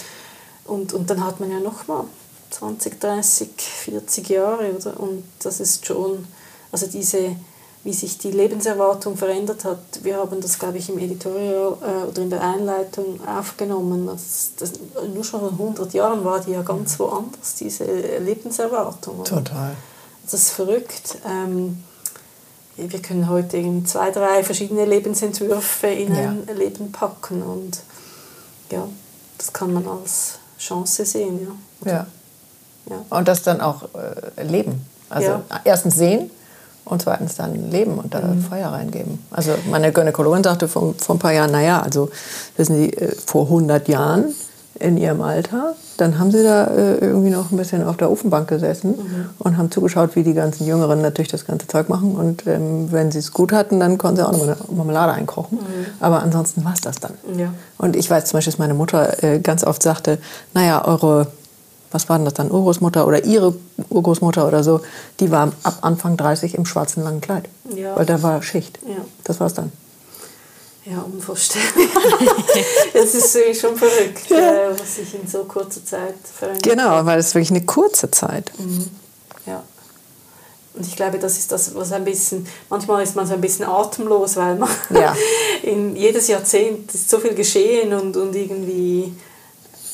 S1: und, und dann hat man ja noch mal 20, 30, 40 Jahre, oder? Und das ist schon, also diese wie sich die Lebenserwartung verändert hat. Wir haben das, glaube ich, im Editorial äh, oder in der Einleitung aufgenommen. Das, das, nur schon vor 100 Jahren war die ja ganz woanders, diese Lebenserwartung. Oder?
S2: Total.
S1: Das ist verrückt. Ähm, wir können heute in zwei, drei verschiedene Lebensentwürfe in ja. ein Leben packen und ja, das kann man als Chance sehen.
S2: Ja, ja. ja. Und das dann auch äh, leben. Also ja. erstens sehen und zweitens dann leben und da mhm. Feuer reingeben. Also meine Gynäkologin sagte vor, vor ein paar Jahren, naja, also wissen Sie, äh, vor 100 Jahren in ihrem Alter, dann haben sie da äh, irgendwie noch ein bisschen auf der Ofenbank gesessen mhm. und haben zugeschaut, wie die ganzen Jüngeren natürlich das ganze Zeug machen. Und ähm, wenn sie es gut hatten, dann konnten sie auch noch eine Marmelade einkochen. Mhm. Aber ansonsten war es das dann. Ja. Und ich weiß zum Beispiel, dass meine Mutter äh, ganz oft sagte, naja, eure was war denn das dann, Urgroßmutter oder ihre Urgroßmutter oder so, die war ab Anfang 30 im schwarzen langen Kleid. Ja. Weil da war Schicht. Ja. Das war es dann.
S1: Ja, unvorstellbar. das ist wirklich schon verrückt, ja. was sich in so kurzer Zeit verändert.
S2: Genau, weil es wirklich eine kurze Zeit.
S1: Mhm. Ja. Und ich glaube, das ist das, was ein bisschen, manchmal ist man so ein bisschen atemlos, weil man ja. in jedes Jahrzehnt ist so viel geschehen und, und irgendwie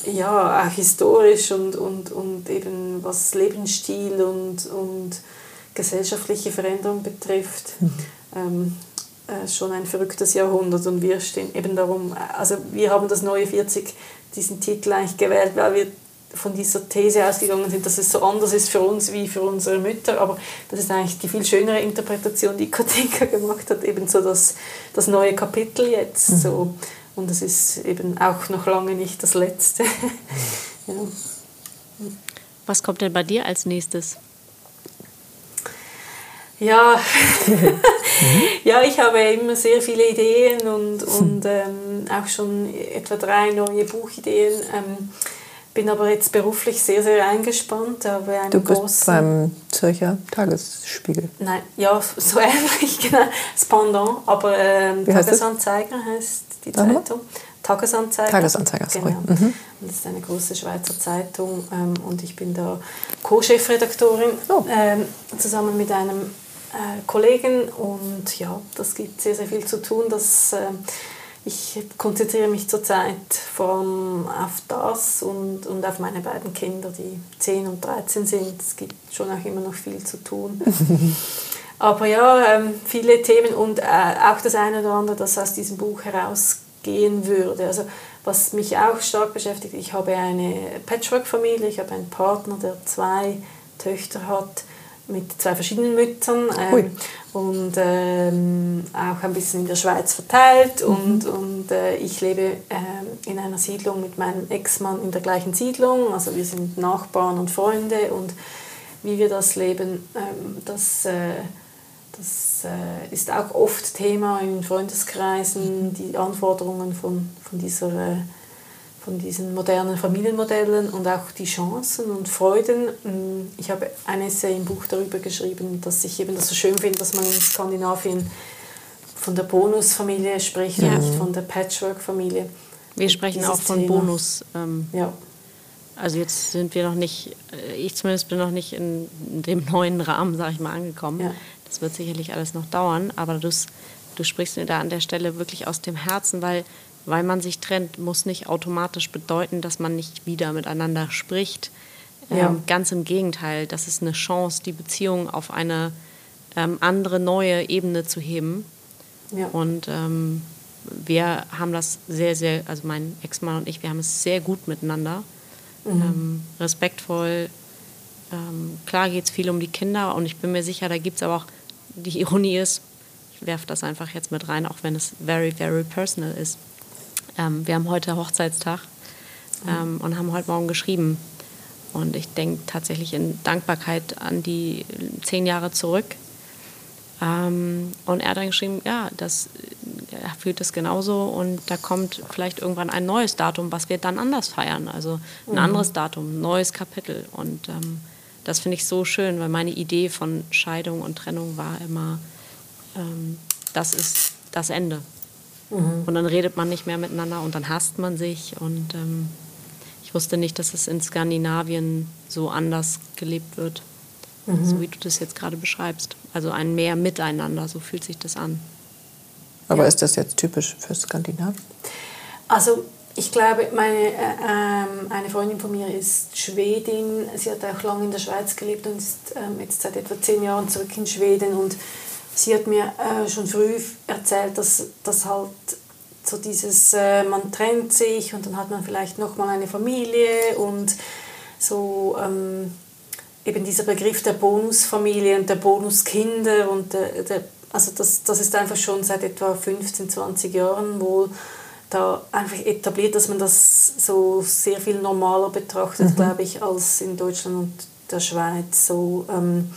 S1: ja, auch historisch und, und, und eben was Lebensstil und, und gesellschaftliche Veränderung betrifft, mhm. ähm, äh, schon ein verrücktes Jahrhundert und wir stehen eben darum, also wir haben das neue 40, diesen Titel eigentlich gewählt, weil wir von dieser These ausgegangen sind, dass es so anders ist für uns wie für unsere Mütter, aber das ist eigentlich die viel schönere Interpretation, die Katinka gemacht hat, eben so das, das neue Kapitel jetzt, mhm. so und es ist eben auch noch lange nicht das Letzte. ja.
S3: Was kommt denn bei dir als nächstes?
S1: Ja, ja, ich habe immer sehr viele Ideen und, und ähm, auch schon etwa drei neue Buchideen. Ähm, bin aber jetzt beruflich sehr, sehr eingespannt. Habe einen
S2: du bist großen, beim Zürcher Tagesspiegel?
S1: Nein, ja, so ähnlich, genau, das Pendant. Aber ähm, Tagesanzeiger heißt die Zeitung. Tagesanzeiger.
S2: Tagesanzeiger,
S1: sorry. Genau. Mhm. das ist eine große Schweizer Zeitung ähm, und ich bin da Co-Chefredaktorin oh. ähm, zusammen mit einem äh, Kollegen und ja, das gibt sehr, sehr viel zu tun. Das, äh, ich konzentriere mich zurzeit vor allem auf das und, und auf meine beiden Kinder, die 10 und 13 sind. Es gibt schon auch immer noch viel zu tun. Aber ja, ähm, viele Themen und äh, auch das eine oder andere, das aus diesem Buch herausgehen würde. Also was mich auch stark beschäftigt, ich habe eine Patchwork-Familie, ich habe einen Partner, der zwei Töchter hat mit zwei verschiedenen Müttern ähm, und ähm, auch ein bisschen in der Schweiz verteilt. Mhm. und, und äh, ich lebe ähm, in einer Siedlung mit meinem Ex-Mann in der gleichen Siedlung, also wir sind Nachbarn und Freunde. Und wie wir das leben, ähm, das äh, das äh, ist auch oft Thema in Freundeskreisen, die Anforderungen von, von, dieser, äh, von diesen modernen Familienmodellen und auch die Chancen und Freuden. Mm, ich habe ein Essay im Buch darüber geschrieben, dass ich eben das so schön finde, dass man in Skandinavien von der Bonusfamilie spricht ja. nicht von der Patchwork-Familie.
S3: Wir sprechen auch von Thema. Bonus. Ähm, ja. Also jetzt sind wir noch nicht, äh, ich zumindest bin noch nicht in dem neuen Rahmen, sage ich mal, angekommen. Ja. Das wird sicherlich alles noch dauern, aber du, du sprichst mir da an der Stelle wirklich aus dem Herzen, weil, weil man sich trennt, muss nicht automatisch bedeuten, dass man nicht wieder miteinander spricht. Ja. Ähm, ganz im Gegenteil, das ist eine Chance, die Beziehung auf eine ähm, andere, neue Ebene zu heben. Ja. Und ähm, wir haben das sehr, sehr, also mein Ex-Mann und ich, wir haben es sehr gut miteinander. Mhm. Ähm, respektvoll. Ähm, klar geht es viel um die Kinder und ich bin mir sicher, da gibt es aber auch, die Ironie ist, ich werfe das einfach jetzt mit rein, auch wenn es very, very personal ist. Ähm, wir haben heute Hochzeitstag mhm. und haben heute Morgen geschrieben. Und ich denke tatsächlich in Dankbarkeit an die zehn Jahre zurück. Ähm, und er hat dann geschrieben, ja, das, er fühlt das genauso und da kommt vielleicht irgendwann ein neues Datum, was wir dann anders feiern. Also ein mhm. anderes Datum, ein neues Kapitel. Und ähm, das finde ich so schön, weil meine Idee von Scheidung und Trennung war immer, ähm, das ist das Ende. Mhm. Und dann redet man nicht mehr miteinander und dann hasst man sich. Und ähm, ich wusste nicht, dass es in Skandinavien so anders gelebt wird. Mhm. So wie du das jetzt gerade beschreibst. Also ein mehr Miteinander, so fühlt sich das an.
S2: Aber ja. ist das jetzt typisch für Skandinavien?
S1: Also ich glaube, meine, äh, ähm, eine Freundin von mir ist Schwedin. Sie hat auch lange in der Schweiz gelebt und ist ähm, jetzt seit etwa zehn Jahren zurück in Schweden. Und sie hat mir äh, schon früh erzählt, dass, dass halt so dieses, äh, man trennt sich und dann hat man vielleicht nochmal eine Familie und so ähm, eben dieser Begriff der Bonusfamilie und der Bonuskinder und der, der, also das, das ist einfach schon seit etwa 15, 20 Jahren wohl da einfach etabliert, dass man das so sehr viel normaler betrachtet, mhm. glaube ich, als in Deutschland und der Schweiz, so, ähm,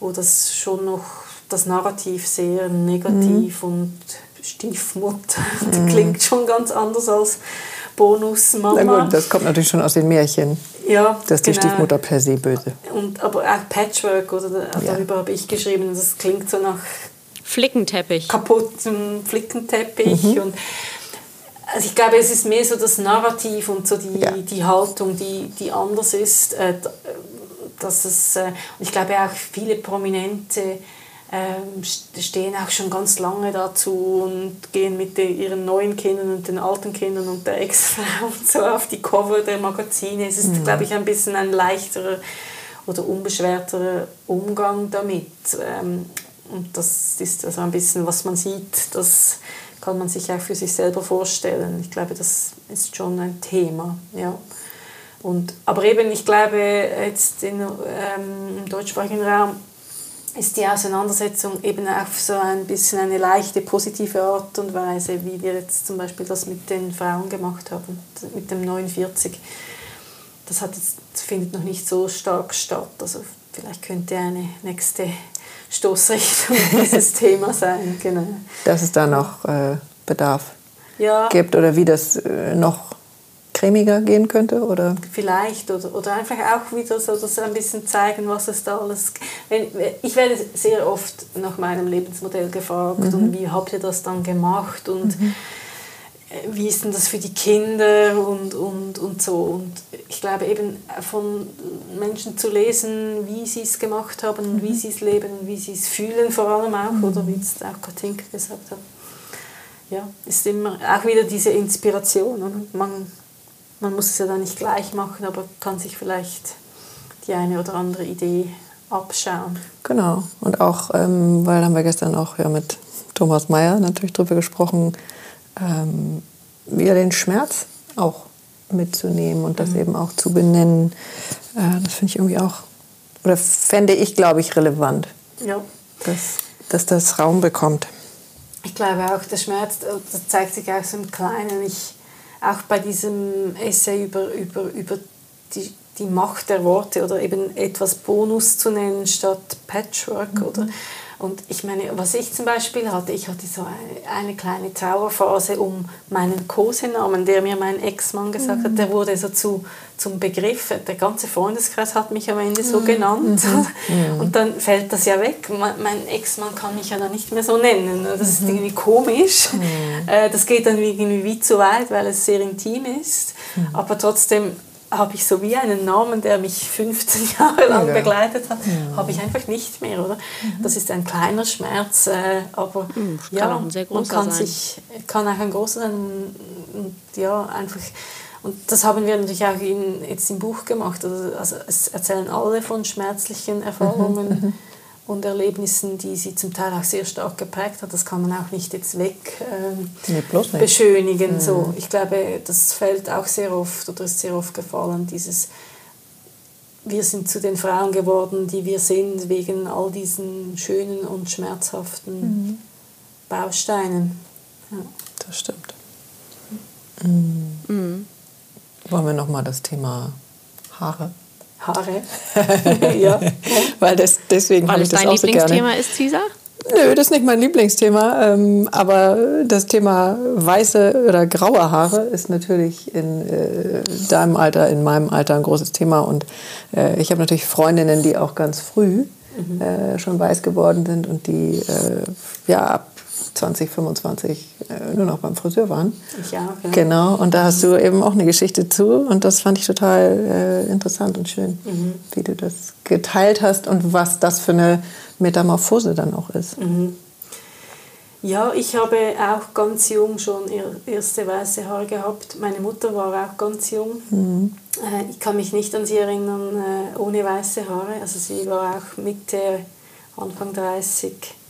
S1: wo das schon noch das Narrativ sehr negativ mhm. und Stiefmutter, mhm. klingt schon ganz anders als Bonusmama.
S2: Na gut, das kommt natürlich schon aus den Märchen. Ja, dass die genau. Stiefmutter per se böse.
S1: Und, aber auch Patchwork, oder darüber ja. habe ich geschrieben, das klingt so nach
S3: Flickenteppich.
S1: Kaputten Flickenteppich. Mhm. Und also ich glaube, es ist mehr so das Narrativ und so die, ja. die Haltung, die, die anders ist. Äh, dass es, äh, und ich glaube auch viele Prominente ähm, stehen auch schon ganz lange dazu und gehen mit den, ihren neuen Kindern und den alten Kindern und der Ex-Frau so auf die Cover der Magazine. Es ist, mhm. glaube ich, ein bisschen ein leichterer oder unbeschwerterer Umgang damit. Ähm, und das ist also ein bisschen, was man sieht, das kann man sich auch für sich selber vorstellen. Ich glaube, das ist schon ein Thema. Ja. Und, aber eben, ich glaube, jetzt in, ähm, im deutschsprachigen Raum ist die Auseinandersetzung eben auf so ein bisschen eine leichte positive Art und Weise, wie wir jetzt zum Beispiel das mit den Frauen gemacht haben, mit dem 49. Das hat jetzt, findet noch nicht so stark statt. Also vielleicht könnte eine nächste Stoßrichtung dieses Thema sein. Genau.
S2: Dass es da noch äh, Bedarf ja. gibt oder wie das äh, noch cremiger gehen könnte? Oder?
S1: Vielleicht, oder, oder einfach auch wieder so das ein bisschen zeigen, was es da alles wenn, Ich werde sehr oft nach meinem Lebensmodell gefragt mhm. und wie habt ihr das dann gemacht und mhm. Wie ist denn das für die Kinder und, und, und so. Und ich glaube eben von Menschen zu lesen, wie sie es gemacht haben und mhm. wie sie es leben und wie sie es fühlen vor allem auch, mhm. oder wie es auch Katinka gesagt hat ja, ist immer auch wieder diese Inspiration. Und man man muss es ja dann nicht gleich machen, aber kann sich vielleicht die eine oder andere Idee abschauen.
S2: Genau. Und auch, ähm, weil haben wir gestern auch ja, mit Thomas Mayer natürlich darüber gesprochen, ähm, wieder den Schmerz auch mitzunehmen und das mhm. eben auch zu benennen. Äh, das finde ich irgendwie auch, oder fände ich, glaube ich, relevant. Ja. Dass, dass das Raum bekommt.
S1: Ich glaube auch, der Schmerz das zeigt sich auch so im Kleinen. Ich auch bei diesem Essay über, über, über die, die Macht der Worte oder eben etwas Bonus zu nennen statt Patchwork. Mhm. Oder? Und ich meine, was ich zum Beispiel hatte, ich hatte so eine, eine kleine Trauerphase um meinen Kosenamen, der mir mein Ex-Mann gesagt mhm. hat, der wurde so zu, zum Begriff, der ganze Freundeskreis hat mich am Ende so mhm. genannt. Mhm. Und dann fällt das ja weg. Mein Ex-Mann kann mich ja dann nicht mehr so nennen. Das ist mhm. irgendwie komisch. Mhm. Äh, das geht dann irgendwie wie zu weit, weil es sehr intim ist. Mhm. Aber trotzdem habe ich so wie einen Namen, der mich 15 Jahre lang ja. begleitet hat, ja. habe ich einfach nicht mehr, oder? Mhm. Das ist ein kleiner Schmerz, äh, aber mhm, ja, man kann sein. sich, kann auch ein großer sein, ja, einfach und das haben wir natürlich auch in, jetzt im Buch gemacht. Also, also es erzählen alle von schmerzlichen Erfahrungen. Mhm. Und Erlebnissen, die sie zum Teil auch sehr stark geprägt hat. Das kann man auch nicht jetzt weg ähm, nee, beschönigen. Mhm. So. Ich glaube, das fällt auch sehr oft oder ist sehr oft gefallen, dieses wir sind zu den Frauen geworden, die wir sind, wegen all diesen schönen und schmerzhaften mhm. Bausteinen.
S2: Ja. Das stimmt. Mhm. Mhm. Wollen wir nochmal das Thema Haare
S1: Haare.
S2: ja. Weil das, deswegen habe ich das, auch so gerne.
S3: dein Lieblingsthema ist, Cesar?
S2: Nö, das ist nicht mein Lieblingsthema. Ähm, aber das Thema weiße oder graue Haare ist natürlich in äh, deinem Alter, in meinem Alter ein großes Thema. Und äh, ich habe natürlich Freundinnen, die auch ganz früh mhm. äh, schon weiß geworden sind und die äh, ja, ab 2025 äh, nur noch beim Friseur waren.
S1: Ich auch, ja.
S2: Genau, und da hast du eben auch eine Geschichte zu und das fand ich total äh, interessant und schön, mhm. wie du das geteilt hast und was das für eine Metamorphose dann auch ist.
S1: Mhm. Ja, ich habe auch ganz jung schon erste weiße Haare gehabt. Meine Mutter war auch ganz jung. Mhm. Äh, ich kann mich nicht an sie erinnern äh, ohne weiße Haare. Also sie war auch Mitte, Anfang 30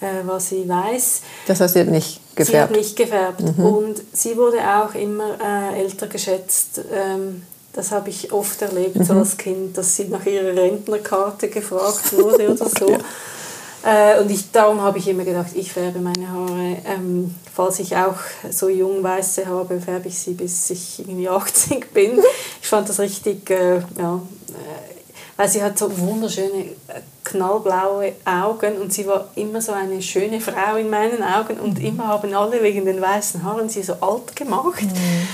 S1: äh, was sie weiß.
S2: Das heißt, sie hat nicht gefärbt?
S1: Sie hat nicht gefärbt. Mhm. Und sie wurde auch immer äh, älter geschätzt. Ähm, das habe ich oft erlebt mhm. so als Kind, dass sie nach ihrer Rentnerkarte gefragt wurde oder so. Ja. Äh, und ich, darum habe ich immer gedacht, ich färbe meine Haare. Ähm, falls ich auch so jung weiße habe, färbe ich sie, bis ich irgendwie 80 bin. Ich fand das richtig, äh, ja, äh, weil sie hat so wunderschöne äh, knallblaue Augen und sie war immer so eine schöne Frau in meinen Augen und mhm. immer haben alle wegen den weißen Haaren sie so alt gemacht. Mhm.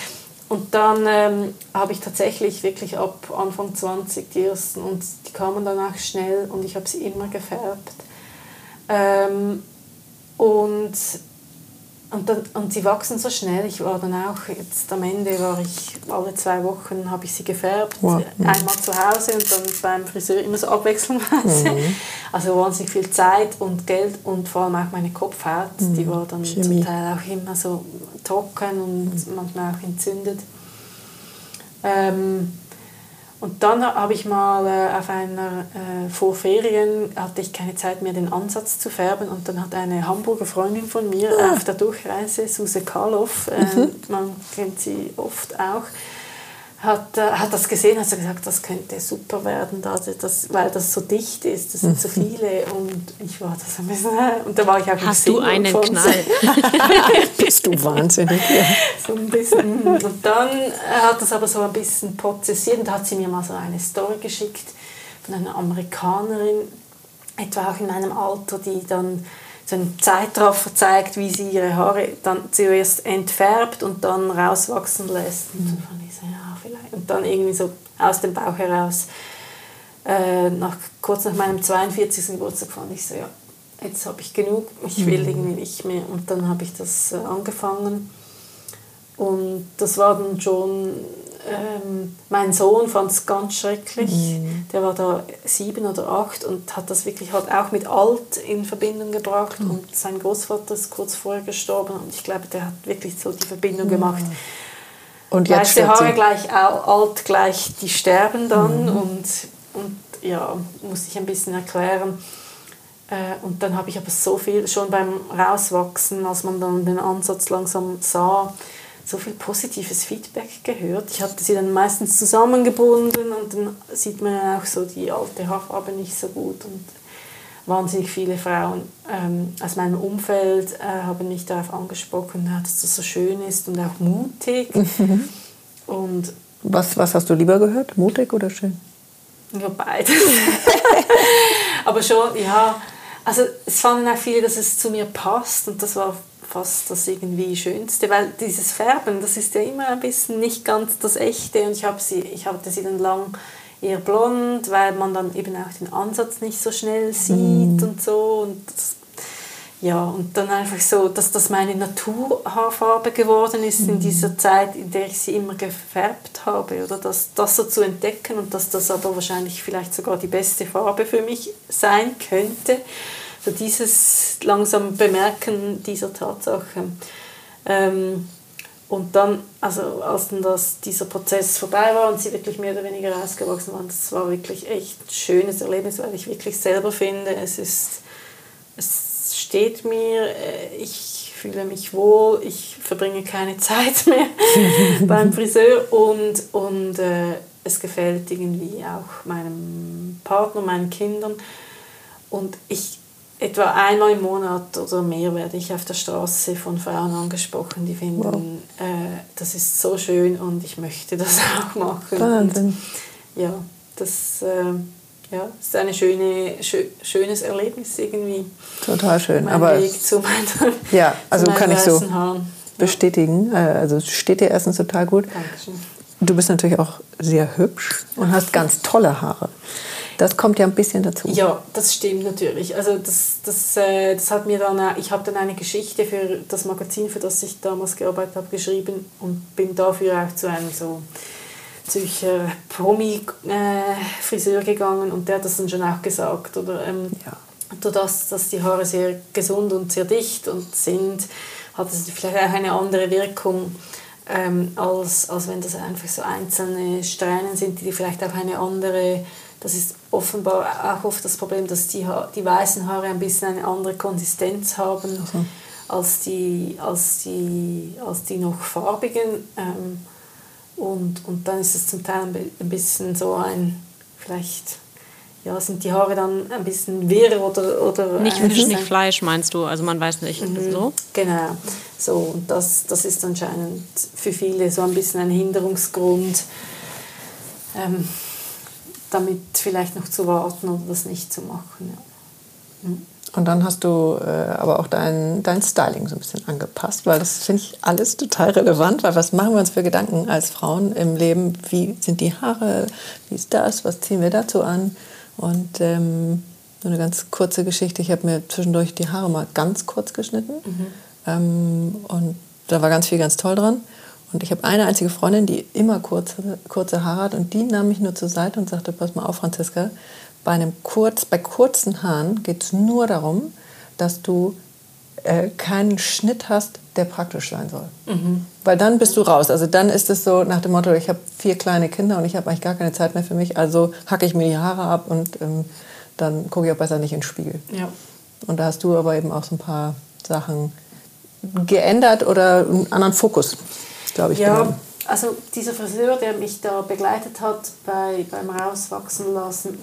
S1: Und dann ähm, habe ich tatsächlich wirklich ab Anfang 20 die ersten und die kamen dann auch schnell und ich habe sie immer gefärbt. Ähm, und und, dann, und sie wachsen so schnell. Ich war dann auch, jetzt am Ende war ich, alle zwei Wochen habe ich sie gefärbt. Wow. Einmal zu Hause und dann beim Friseur immer so abwechslungsweise. Mhm. Also wahnsinnig viel Zeit und Geld und vor allem auch meine Kopfhaut. Mhm. Die war dann Chemie. zum Teil auch immer so trocken und mhm. manchmal auch entzündet. Ähm, und dann habe ich mal äh, auf einer, äh, vor Ferien, hatte ich keine Zeit mehr, den Ansatz zu färben. Und dann hat eine Hamburger Freundin von mir ah. auf der Durchreise, Suse Karloff, äh, mhm. man kennt sie oft auch, hat, äh, hat das gesehen, hat gesagt, das könnte super werden, da, das, weil das so dicht ist, das sind so mhm. viele und ich war das ein bisschen, und da war ich auch
S3: Hast du einen Knall?
S2: Bist du wahnsinnig. Ja.
S1: So ein bisschen. Und dann hat das aber so ein bisschen prozessiert und hat sie mir mal so eine Story geschickt von einer Amerikanerin, etwa auch in meinem Alter, die dann so einen Zeitraffer zeigt, wie sie ihre Haare dann zuerst entfärbt und dann rauswachsen lässt. Und dann fand ich so, ja. Und dann irgendwie so aus dem Bauch heraus, äh, nach, kurz nach meinem 42. Geburtstag fand ich so, ja, jetzt habe ich genug, ich will mhm. irgendwie nicht mehr. Und dann habe ich das äh, angefangen. Und das war dann schon ähm, mein Sohn fand es ganz schrecklich. Mhm. Der war da sieben oder acht und hat das wirklich halt auch mit alt in Verbindung gebracht. Mhm. Und sein Großvater ist kurz vorher gestorben und ich glaube, der hat wirklich so die Verbindung gemacht. Und jetzt Weiße Haare gleich alt, gleich die sterben dann mhm. und, und ja, musste ich ein bisschen erklären. Äh, und dann habe ich aber so viel schon beim Rauswachsen, als man dann den Ansatz langsam sah, so viel positives Feedback gehört. Ich hatte sie dann meistens zusammengebunden und dann sieht man auch so die alte Haarfarbe nicht so gut und wahnsinnig viele Frauen ähm, aus meinem Umfeld äh, haben mich darauf angesprochen, dass das so schön ist und auch mutig. und
S2: was, was hast du lieber gehört, mutig oder schön?
S1: Ja, beides. Aber schon, ja, also es fanden auch viele, dass es zu mir passt und das war fast das irgendwie Schönste, weil dieses Färben, das ist ja immer ein bisschen nicht ganz das Echte und ich, habe sie, ich hatte sie dann lang eher blond, weil man dann eben auch den Ansatz nicht so schnell sieht mm. und so und das, ja, und dann einfach so, dass das meine Naturhaarfarbe geworden ist mm. in dieser Zeit, in der ich sie immer gefärbt habe, oder das, das so zu entdecken und dass das aber wahrscheinlich vielleicht sogar die beste Farbe für mich sein könnte so dieses langsam Bemerken dieser Tatsache. Ähm, und dann, also als dann das, dieser Prozess vorbei war und sie wirklich mehr oder weniger rausgewachsen waren, das war wirklich echt ein schönes Erlebnis, weil ich wirklich selber finde, es ist, es steht mir, äh, ich fühle mich wohl, ich verbringe keine Zeit mehr beim Friseur und, und äh, es gefällt irgendwie auch meinem Partner, meinen Kindern. Und ich etwa einmal im Monat oder mehr werde ich auf der Straße von Frauen angesprochen, die finden, wow. äh, das ist so schön und ich möchte das auch machen. Wahnsinn. Und, ja, das äh, ja, ist ein schöne, schö schönes Erlebnis irgendwie.
S2: Total schön. Mein Aber Weg zu meiner, ja, also kann ich so Haaren. bestätigen. Ja. Äh, also steht dir erstens total gut. Dankeschön. Du bist natürlich auch sehr hübsch und hast ganz tolle Haare. Das kommt ja ein bisschen dazu.
S1: Ja, das stimmt natürlich. Also das, das, äh, das hat mir dann, ich habe dann eine Geschichte für das Magazin, für das ich damals gearbeitet habe, geschrieben und bin dafür auch zu einem so Zürcher Promi-Friseur äh, gegangen und der hat das dann schon auch gesagt. Oder, ähm, ja. Dadurch, dass die Haare sehr gesund und sehr dicht und sind, hat es vielleicht auch eine andere Wirkung. Ähm, als, als wenn das einfach so einzelne Strähnen sind, die vielleicht auch eine andere das ist offenbar auch oft das Problem, dass die, ha die weißen Haare ein bisschen eine andere Konsistenz haben okay. als, die, als, die, als die noch farbigen. Ähm, und, und dann ist es zum Teil ein bisschen so ein, vielleicht ja, sind die Haare dann ein bisschen wirr oder... oder
S3: nicht Fisch, nicht Fleisch meinst du, also man weiß nicht mhm. so?
S1: Genau, so und das, das ist anscheinend für viele so ein bisschen ein Hinderungsgrund. Ähm, damit vielleicht noch zu warten oder das nicht zu machen. Ja.
S2: Mhm. Und dann hast du äh, aber auch dein, dein Styling so ein bisschen angepasst, weil das finde ich alles total relevant, weil was machen wir uns für Gedanken als Frauen im Leben? Wie sind die Haare? Wie ist das? Was ziehen wir dazu an? Und ähm, so eine ganz kurze Geschichte, ich habe mir zwischendurch die Haare mal ganz kurz geschnitten mhm. ähm, und da war ganz viel ganz toll dran. Und ich habe eine einzige Freundin, die immer kurze, kurze Haare hat und die nahm mich nur zur Seite und sagte, pass mal auf, Franziska, bei, einem kurz, bei kurzen Haaren geht es nur darum, dass du äh, keinen Schnitt hast, der praktisch sein soll. Mhm. Weil dann bist du raus. Also dann ist es so nach dem Motto, ich habe vier kleine Kinder und ich habe eigentlich gar keine Zeit mehr für mich, also hacke ich mir die Haare ab und ähm, dann gucke ich auch besser nicht in den Spiegel. Ja. Und da hast du aber eben auch so ein paar Sachen geändert oder einen anderen Fokus glaube ich.
S1: Ja, genommen. also dieser Friseur, der mich da begleitet hat bei, beim Rauswachsen lassen,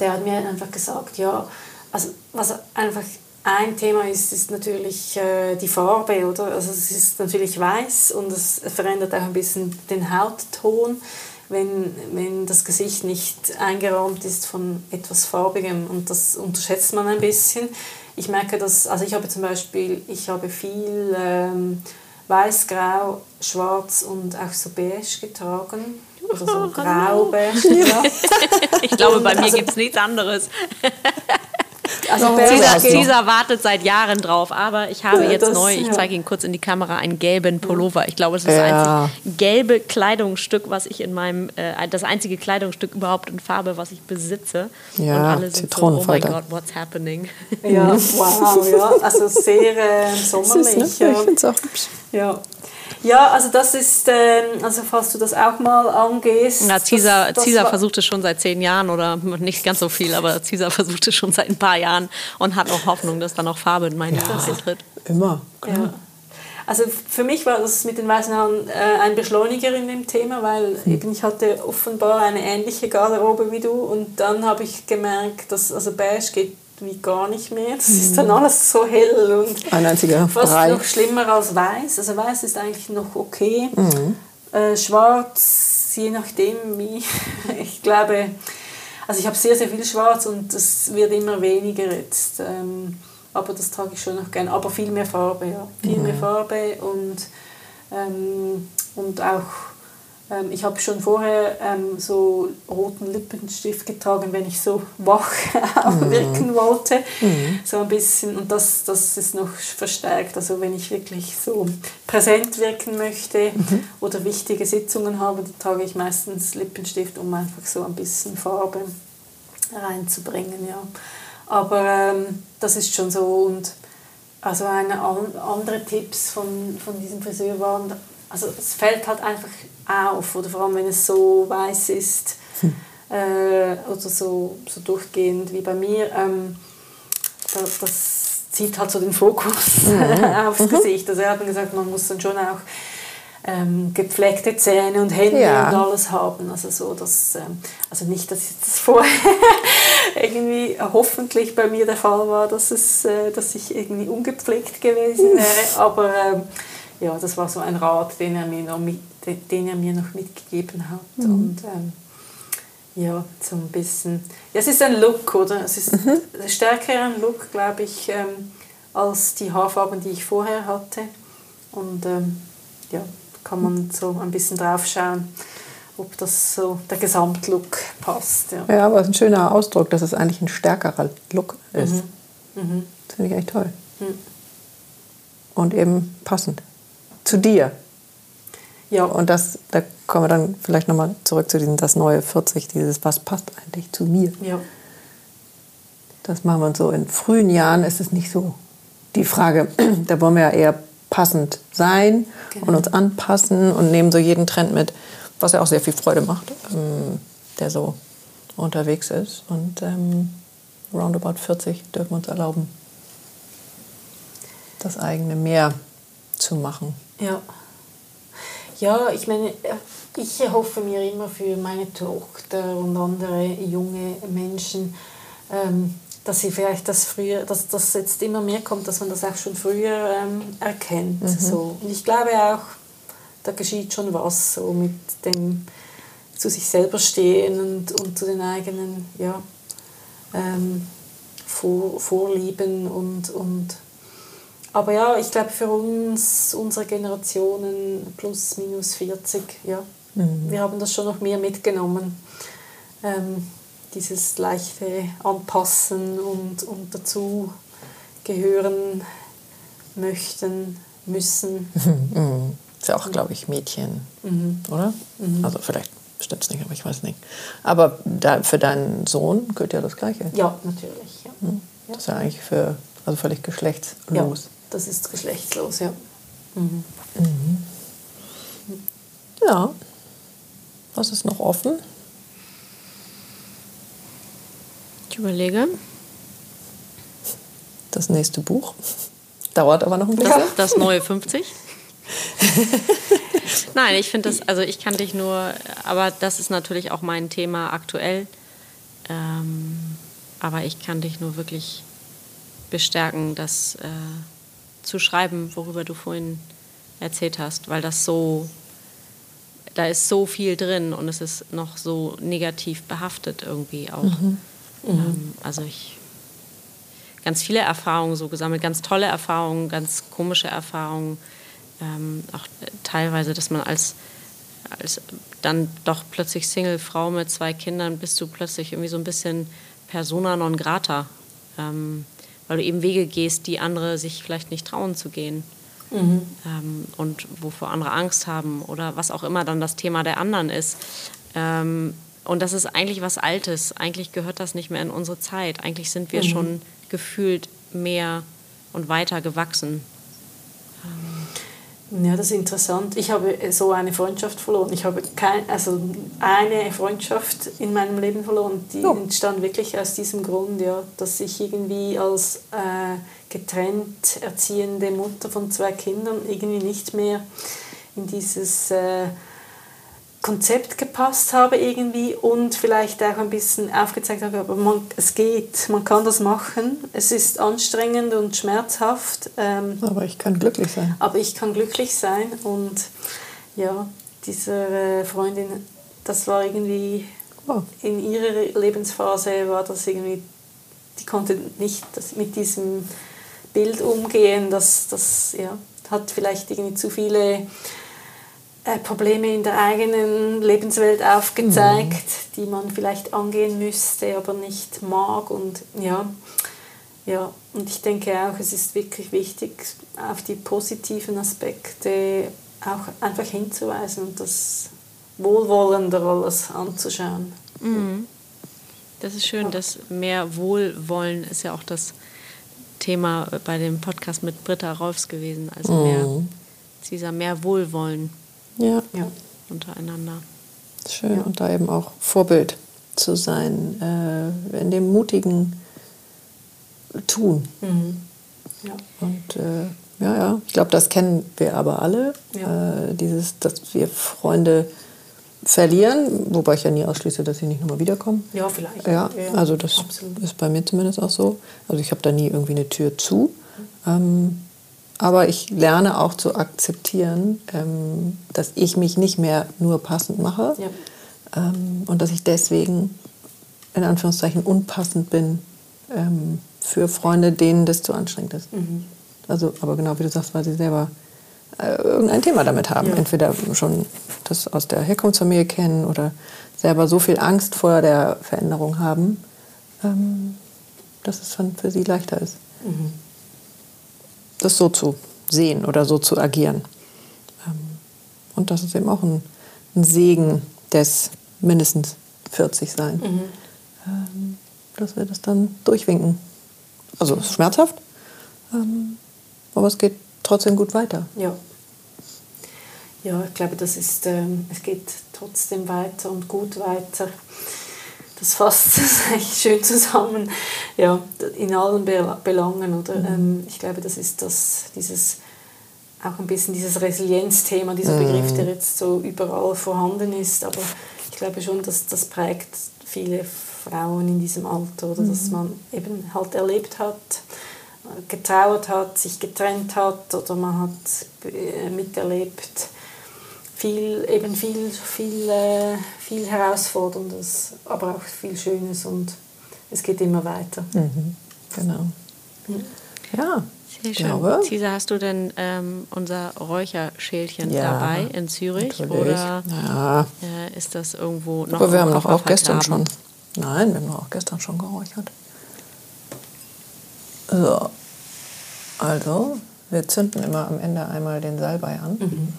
S1: der hat mir einfach gesagt, ja, also was einfach ein Thema ist, ist natürlich äh, die Farbe, oder? Also es ist natürlich weiß und es verändert auch ein bisschen den Hautton, wenn, wenn das Gesicht nicht eingerahmt ist von etwas Farbigem und das unterschätzt man ein bisschen. Ich merke dass, also ich habe zum Beispiel, ich habe viel ähm, weiß, grau, schwarz und auch so beige getragen. Oder so oh, grau-beige. Ja.
S3: ich glaube, bei mir also, gibt es nichts anderes. Also Caesar, Caesar, wartet seit Jahren drauf, aber ich habe jetzt das, neu, ich zeige Ihnen kurz in die Kamera, einen gelben Pullover. Ich glaube, es ist ja. das gelbe Kleidungsstück, was ich in meinem, äh, das einzige Kleidungsstück überhaupt in Farbe, was ich besitze.
S2: Ja, Und alle sind so, oh my God,
S3: what's happening?
S1: Ja, wow, ja, also sehr äh, sommerlich. Ist, ne? Ich finde es auch hübsch. Ja. Ja, also das ist, ähm, also falls du das auch mal angehst.
S3: Na, das, Caesar versucht es schon seit zehn Jahren oder nicht ganz so viel, aber Caesar versucht es schon seit ein paar Jahren und hat auch Hoffnung, dass da noch Farbe in meine ja, eintritt.
S2: Immer, klar. Ja.
S1: Also für mich war das mit den weißen Haaren äh, ein Beschleuniger in dem Thema, weil hm. eben ich hatte offenbar eine ähnliche Garderobe wie du und dann habe ich gemerkt, dass also beige geht wie gar nicht mehr. Das ist dann alles so hell und
S2: Ein einziger
S1: fast Brei. noch schlimmer als weiß. Also weiß ist eigentlich noch okay. Mhm. Äh, schwarz, je nachdem wie. Ich glaube, Also ich habe sehr, sehr viel schwarz und es wird immer weniger jetzt. Ähm, aber das trage ich schon noch gerne. Aber viel mehr Farbe, ja. Viel mhm. mehr Farbe und, ähm, und auch ich habe schon vorher ähm, so roten Lippenstift getragen, wenn ich so wach mhm. wirken wollte. Mhm. So ein bisschen. Und das, das ist noch verstärkt. Also wenn ich wirklich so präsent wirken möchte mhm. oder wichtige Sitzungen habe, dann trage ich meistens Lippenstift, um einfach so ein bisschen Farbe reinzubringen. Ja. Aber ähm, das ist schon so. Und also eine andere Tipps von, von diesem Friseur waren, also es fällt halt einfach auf, oder vor allem wenn es so weiß ist hm. äh, oder so, so durchgehend wie bei mir, ähm, das, das zieht halt so den Fokus mhm. aufs mhm. Gesicht. Also er hat gesagt, man muss dann schon auch ähm, gepflegte Zähne und Hände ja. und alles haben. Also so, dass, ähm, also nicht, dass das vorher irgendwie hoffentlich bei mir der Fall war, dass, es, äh, dass ich irgendwie ungepflegt gewesen wäre, aber ähm, ja, das war so ein Rat, den er mir noch, mit, den er mir noch mitgegeben hat. Mhm. Und ähm, ja, so ein bisschen. Ja, es ist ein Look, oder? Es ist mhm. stärker ein Look, glaube ich, ähm, als die Haarfarben, die ich vorher hatte. Und ähm, ja, kann man so ein bisschen drauf schauen, ob das so der Gesamtlook passt. Ja,
S2: ja aber es ist ein schöner Ausdruck, dass es eigentlich ein stärkerer Look ist. Mhm. Mhm. Das finde ich echt toll. Mhm. Und eben passend zu dir. Ja. Und das, da kommen wir dann vielleicht nochmal zurück zu diesem das neue 40, dieses was passt eigentlich zu mir. Ja. Das machen wir so. In frühen Jahren ist es nicht so die Frage, da wollen wir ja eher passend sein genau. und uns anpassen und nehmen so jeden Trend mit, was ja auch sehr viel Freude macht, ähm, der so unterwegs ist. Und ähm, roundabout 40 dürfen wir uns erlauben, das eigene mehr zu machen.
S1: Ja. Ja, ich meine, ich erhoffe mir immer für meine Tochter und andere junge Menschen, ähm, dass sie vielleicht das früher, dass das jetzt immer mehr kommt, dass man das auch schon früher ähm, erkennt. Mhm. So. Und ich glaube auch, da geschieht schon was so mit dem zu sich selber stehen und, und zu den eigenen ja, ähm, Vor, Vorlieben und, und aber ja, ich glaube für uns, unsere Generationen plus minus 40, ja, mhm. wir haben das schon noch mehr mitgenommen. Ähm, dieses leichte Anpassen und, und dazu gehören möchten, müssen.
S2: Mhm. Ist ja auch, glaube ich, Mädchen, mhm. oder? Mhm. Also vielleicht stimmt es nicht, aber ich weiß nicht. Aber da, für deinen Sohn gehört ja das Gleiche.
S1: Ja, natürlich. Ja.
S2: Mhm. Das ist ja eigentlich für, also völlig geschlechtslos.
S1: Ja das ist geschlechtslos, ja. Mhm.
S2: Mhm. Ja. Was ist noch offen?
S3: Ich überlege.
S2: Das nächste Buch. Dauert aber noch ein bisschen.
S3: Das, das neue 50. Nein, ich finde das, also ich kann dich nur, aber das ist natürlich auch mein Thema aktuell. Ähm, aber ich kann dich nur wirklich bestärken, dass äh, zu schreiben, worüber du vorhin erzählt hast, weil das so, da ist so viel drin und es ist noch so negativ behaftet irgendwie auch. Mhm. Mhm. Ähm, also ich ganz viele Erfahrungen so gesammelt, ganz tolle Erfahrungen, ganz komische Erfahrungen, ähm, auch teilweise, dass man als als dann doch plötzlich Single-Frau mit zwei Kindern bist du plötzlich irgendwie so ein bisschen persona non grata. Ähm, weil du eben Wege gehst, die andere sich vielleicht nicht trauen zu gehen. Mhm. Ähm, und wovor andere Angst haben oder was auch immer dann das Thema der anderen ist. Ähm, und das ist eigentlich was Altes. Eigentlich gehört das nicht mehr in unsere Zeit. Eigentlich sind wir mhm. schon gefühlt mehr und weiter gewachsen.
S1: Ja, das ist interessant. Ich habe so eine Freundschaft verloren. Ich habe kein, also eine Freundschaft in meinem Leben verloren, die oh. entstand wirklich aus diesem Grund, ja, dass ich irgendwie als äh, getrennt erziehende Mutter von zwei Kindern irgendwie nicht mehr in dieses äh, Konzept gepasst habe irgendwie und vielleicht auch ein bisschen aufgezeigt habe, aber man, es geht, man kann das machen. Es ist anstrengend und schmerzhaft.
S2: Ähm, aber ich kann glücklich sein.
S1: Aber ich kann glücklich sein und ja, diese äh, Freundin, das war irgendwie oh. in ihrer Lebensphase war das irgendwie, die konnte nicht das, mit diesem Bild umgehen, dass das ja, hat vielleicht irgendwie zu viele Probleme in der eigenen Lebenswelt aufgezeigt, mhm. die man vielleicht angehen müsste, aber nicht mag und ja, ja, und ich denke auch, es ist wirklich wichtig, auf die positiven Aspekte auch einfach hinzuweisen und das wohlwollender alles anzuschauen.
S3: Mhm. Das ist schön, dass mehr Wohlwollen ist ja auch das Thema bei dem Podcast mit Britta Rolfs gewesen. Also mehr, mhm. dieser mehr Wohlwollen
S2: ja.
S3: ja. untereinander.
S2: Schön ja. und da eben auch Vorbild zu sein, äh, in dem mutigen Tun. Mhm. Ja. Und äh, ja, ja, ich glaube, das kennen wir aber alle. Ja. Äh, dieses, dass wir Freunde verlieren, wobei ich ja nie ausschließe, dass sie nicht nochmal wiederkommen.
S1: Ja, vielleicht.
S2: Ja, also das absolut. ist bei mir zumindest auch so. Also ich habe da nie irgendwie eine Tür zu. Ähm, aber ich lerne auch zu akzeptieren, ähm, dass ich mich nicht mehr nur passend mache ja. ähm, und dass ich deswegen in Anführungszeichen unpassend bin ähm, für Freunde, denen das zu anstrengend ist. Mhm. Also, aber genau wie du sagst, weil sie selber äh, irgendein Thema damit haben. Ja. Entweder schon das aus der Herkunftsfamilie kennen oder selber so viel Angst vor der Veränderung haben, ähm, dass es dann für sie leichter ist. Mhm. Das so zu sehen oder so zu agieren. Ähm, und das ist eben auch ein, ein Segen des mindestens 40 sein. Mhm. Ähm, dass wir das dann durchwinken. Also es ist schmerzhaft, ähm, aber es geht trotzdem gut weiter.
S1: Ja. Ja, ich glaube, das ist, ähm, es geht trotzdem weiter und gut weiter. Das fasst es eigentlich schön zusammen, ja, in allen Belangen. Oder? Mhm. Ähm, ich glaube, das ist das, dieses, auch ein bisschen dieses Resilienzthema, dieser mhm. Begriff, der jetzt so überall vorhanden ist. Aber ich glaube schon, dass das prägt viele Frauen in diesem Alter, oder mhm. dass man eben halt erlebt hat, getrauert hat, sich getrennt hat oder man hat äh, miterlebt viel, eben viel, viel, äh, viel Herausforderndes, aber auch viel Schönes und es geht immer weiter.
S2: Mhm. Genau. Mhm. Ja.
S3: Sehr schön. Glaube. Cesar, hast du denn ähm, unser Räucherschälchen ja, dabei in Zürich? Natürlich. Oder ja. äh, ist das irgendwo noch?
S2: Aber wir haben doch auch gestern schon. Nein, wir haben doch auch gestern schon geräuchert. So. Also, wir zünden immer am Ende einmal den Salbei an. Mhm.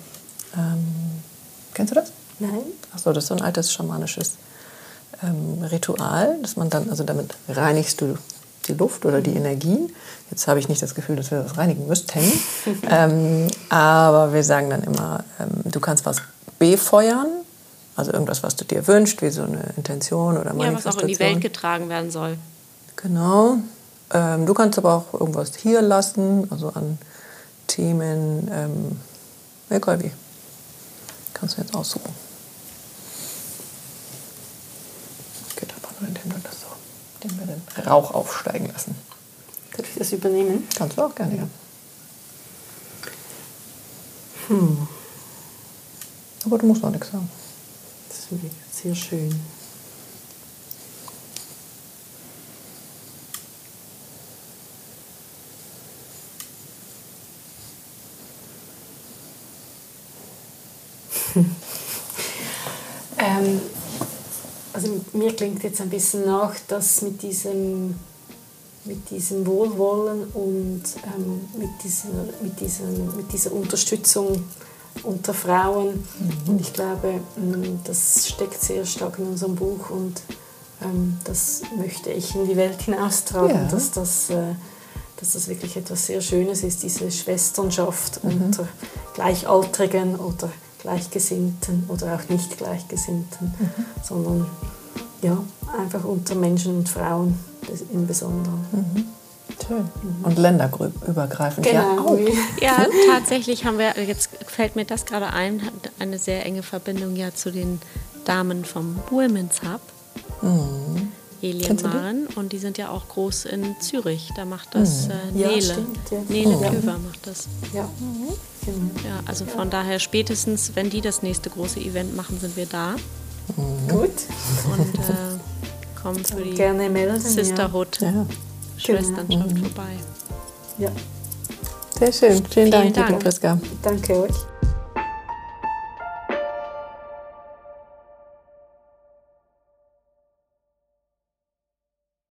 S2: Ähm, kennst du das?
S1: Nein.
S2: Achso, das ist so ein altes schamanisches ähm, Ritual, dass man dann, also damit reinigst du die Luft oder die Energien. Jetzt habe ich nicht das Gefühl, dass wir das reinigen müssten. ähm, aber wir sagen dann immer, ähm, du kannst was befeuern, also irgendwas, was du dir wünschst, wie so eine Intention oder Manifestation. Ja, was
S3: auch in die Welt getragen werden soll.
S2: Genau. Ähm, du kannst aber auch irgendwas hier lassen, also an Themen, ähm, egal wie. Kannst du jetzt aussuchen. Geht einfach nur, indem du das so, indem wir den Rauch aufsteigen lassen.
S1: Darf ich das übernehmen?
S2: Kannst du auch gerne, ja.
S1: Hm.
S2: Aber du musst noch nichts sagen.
S1: Das ist sehr schön. Mir klingt jetzt ein bisschen nach, dass mit diesem, mit diesem Wohlwollen und ähm, mit, dieser, mit, diesem, mit dieser Unterstützung unter Frauen, mhm. und ich glaube, mm, das steckt sehr stark in unserem Buch und ähm, das möchte ich in die Welt hinaustragen, ja. dass das äh, dass das wirklich etwas sehr Schönes ist, diese Schwesternschaft mhm. unter Gleichaltrigen oder Gleichgesinnten oder auch nicht Gleichgesinnten, mhm. sondern ja, einfach unter Menschen und Frauen im Besonderen.
S2: Mhm. Schön. Mhm. Und länderübergreifend.
S1: Genau.
S3: Ja, auch. ja, tatsächlich haben wir, jetzt fällt mir das gerade ein, eine sehr enge Verbindung ja zu den Damen vom Women's Hub. Mhm. Elien Maren und die sind ja auch groß in Zürich. Da macht das mhm. äh, Nele. Ja, stimmt, ja. Nele. Köver macht das.
S1: Ja.
S3: Mhm. ja also von daher spätestens, wenn die das nächste große Event machen, sind wir da.
S1: Mhm. Gut.
S3: Und äh, kommen für die
S1: Gerne melden,
S3: Sisterhood
S2: Ja.
S3: Schwesternschaft
S1: Genau.
S3: vorbei.
S1: Ja,
S2: Sehr schön. Vielen, Dank,
S3: Dank.
S2: liebe Priska.
S1: danke euch.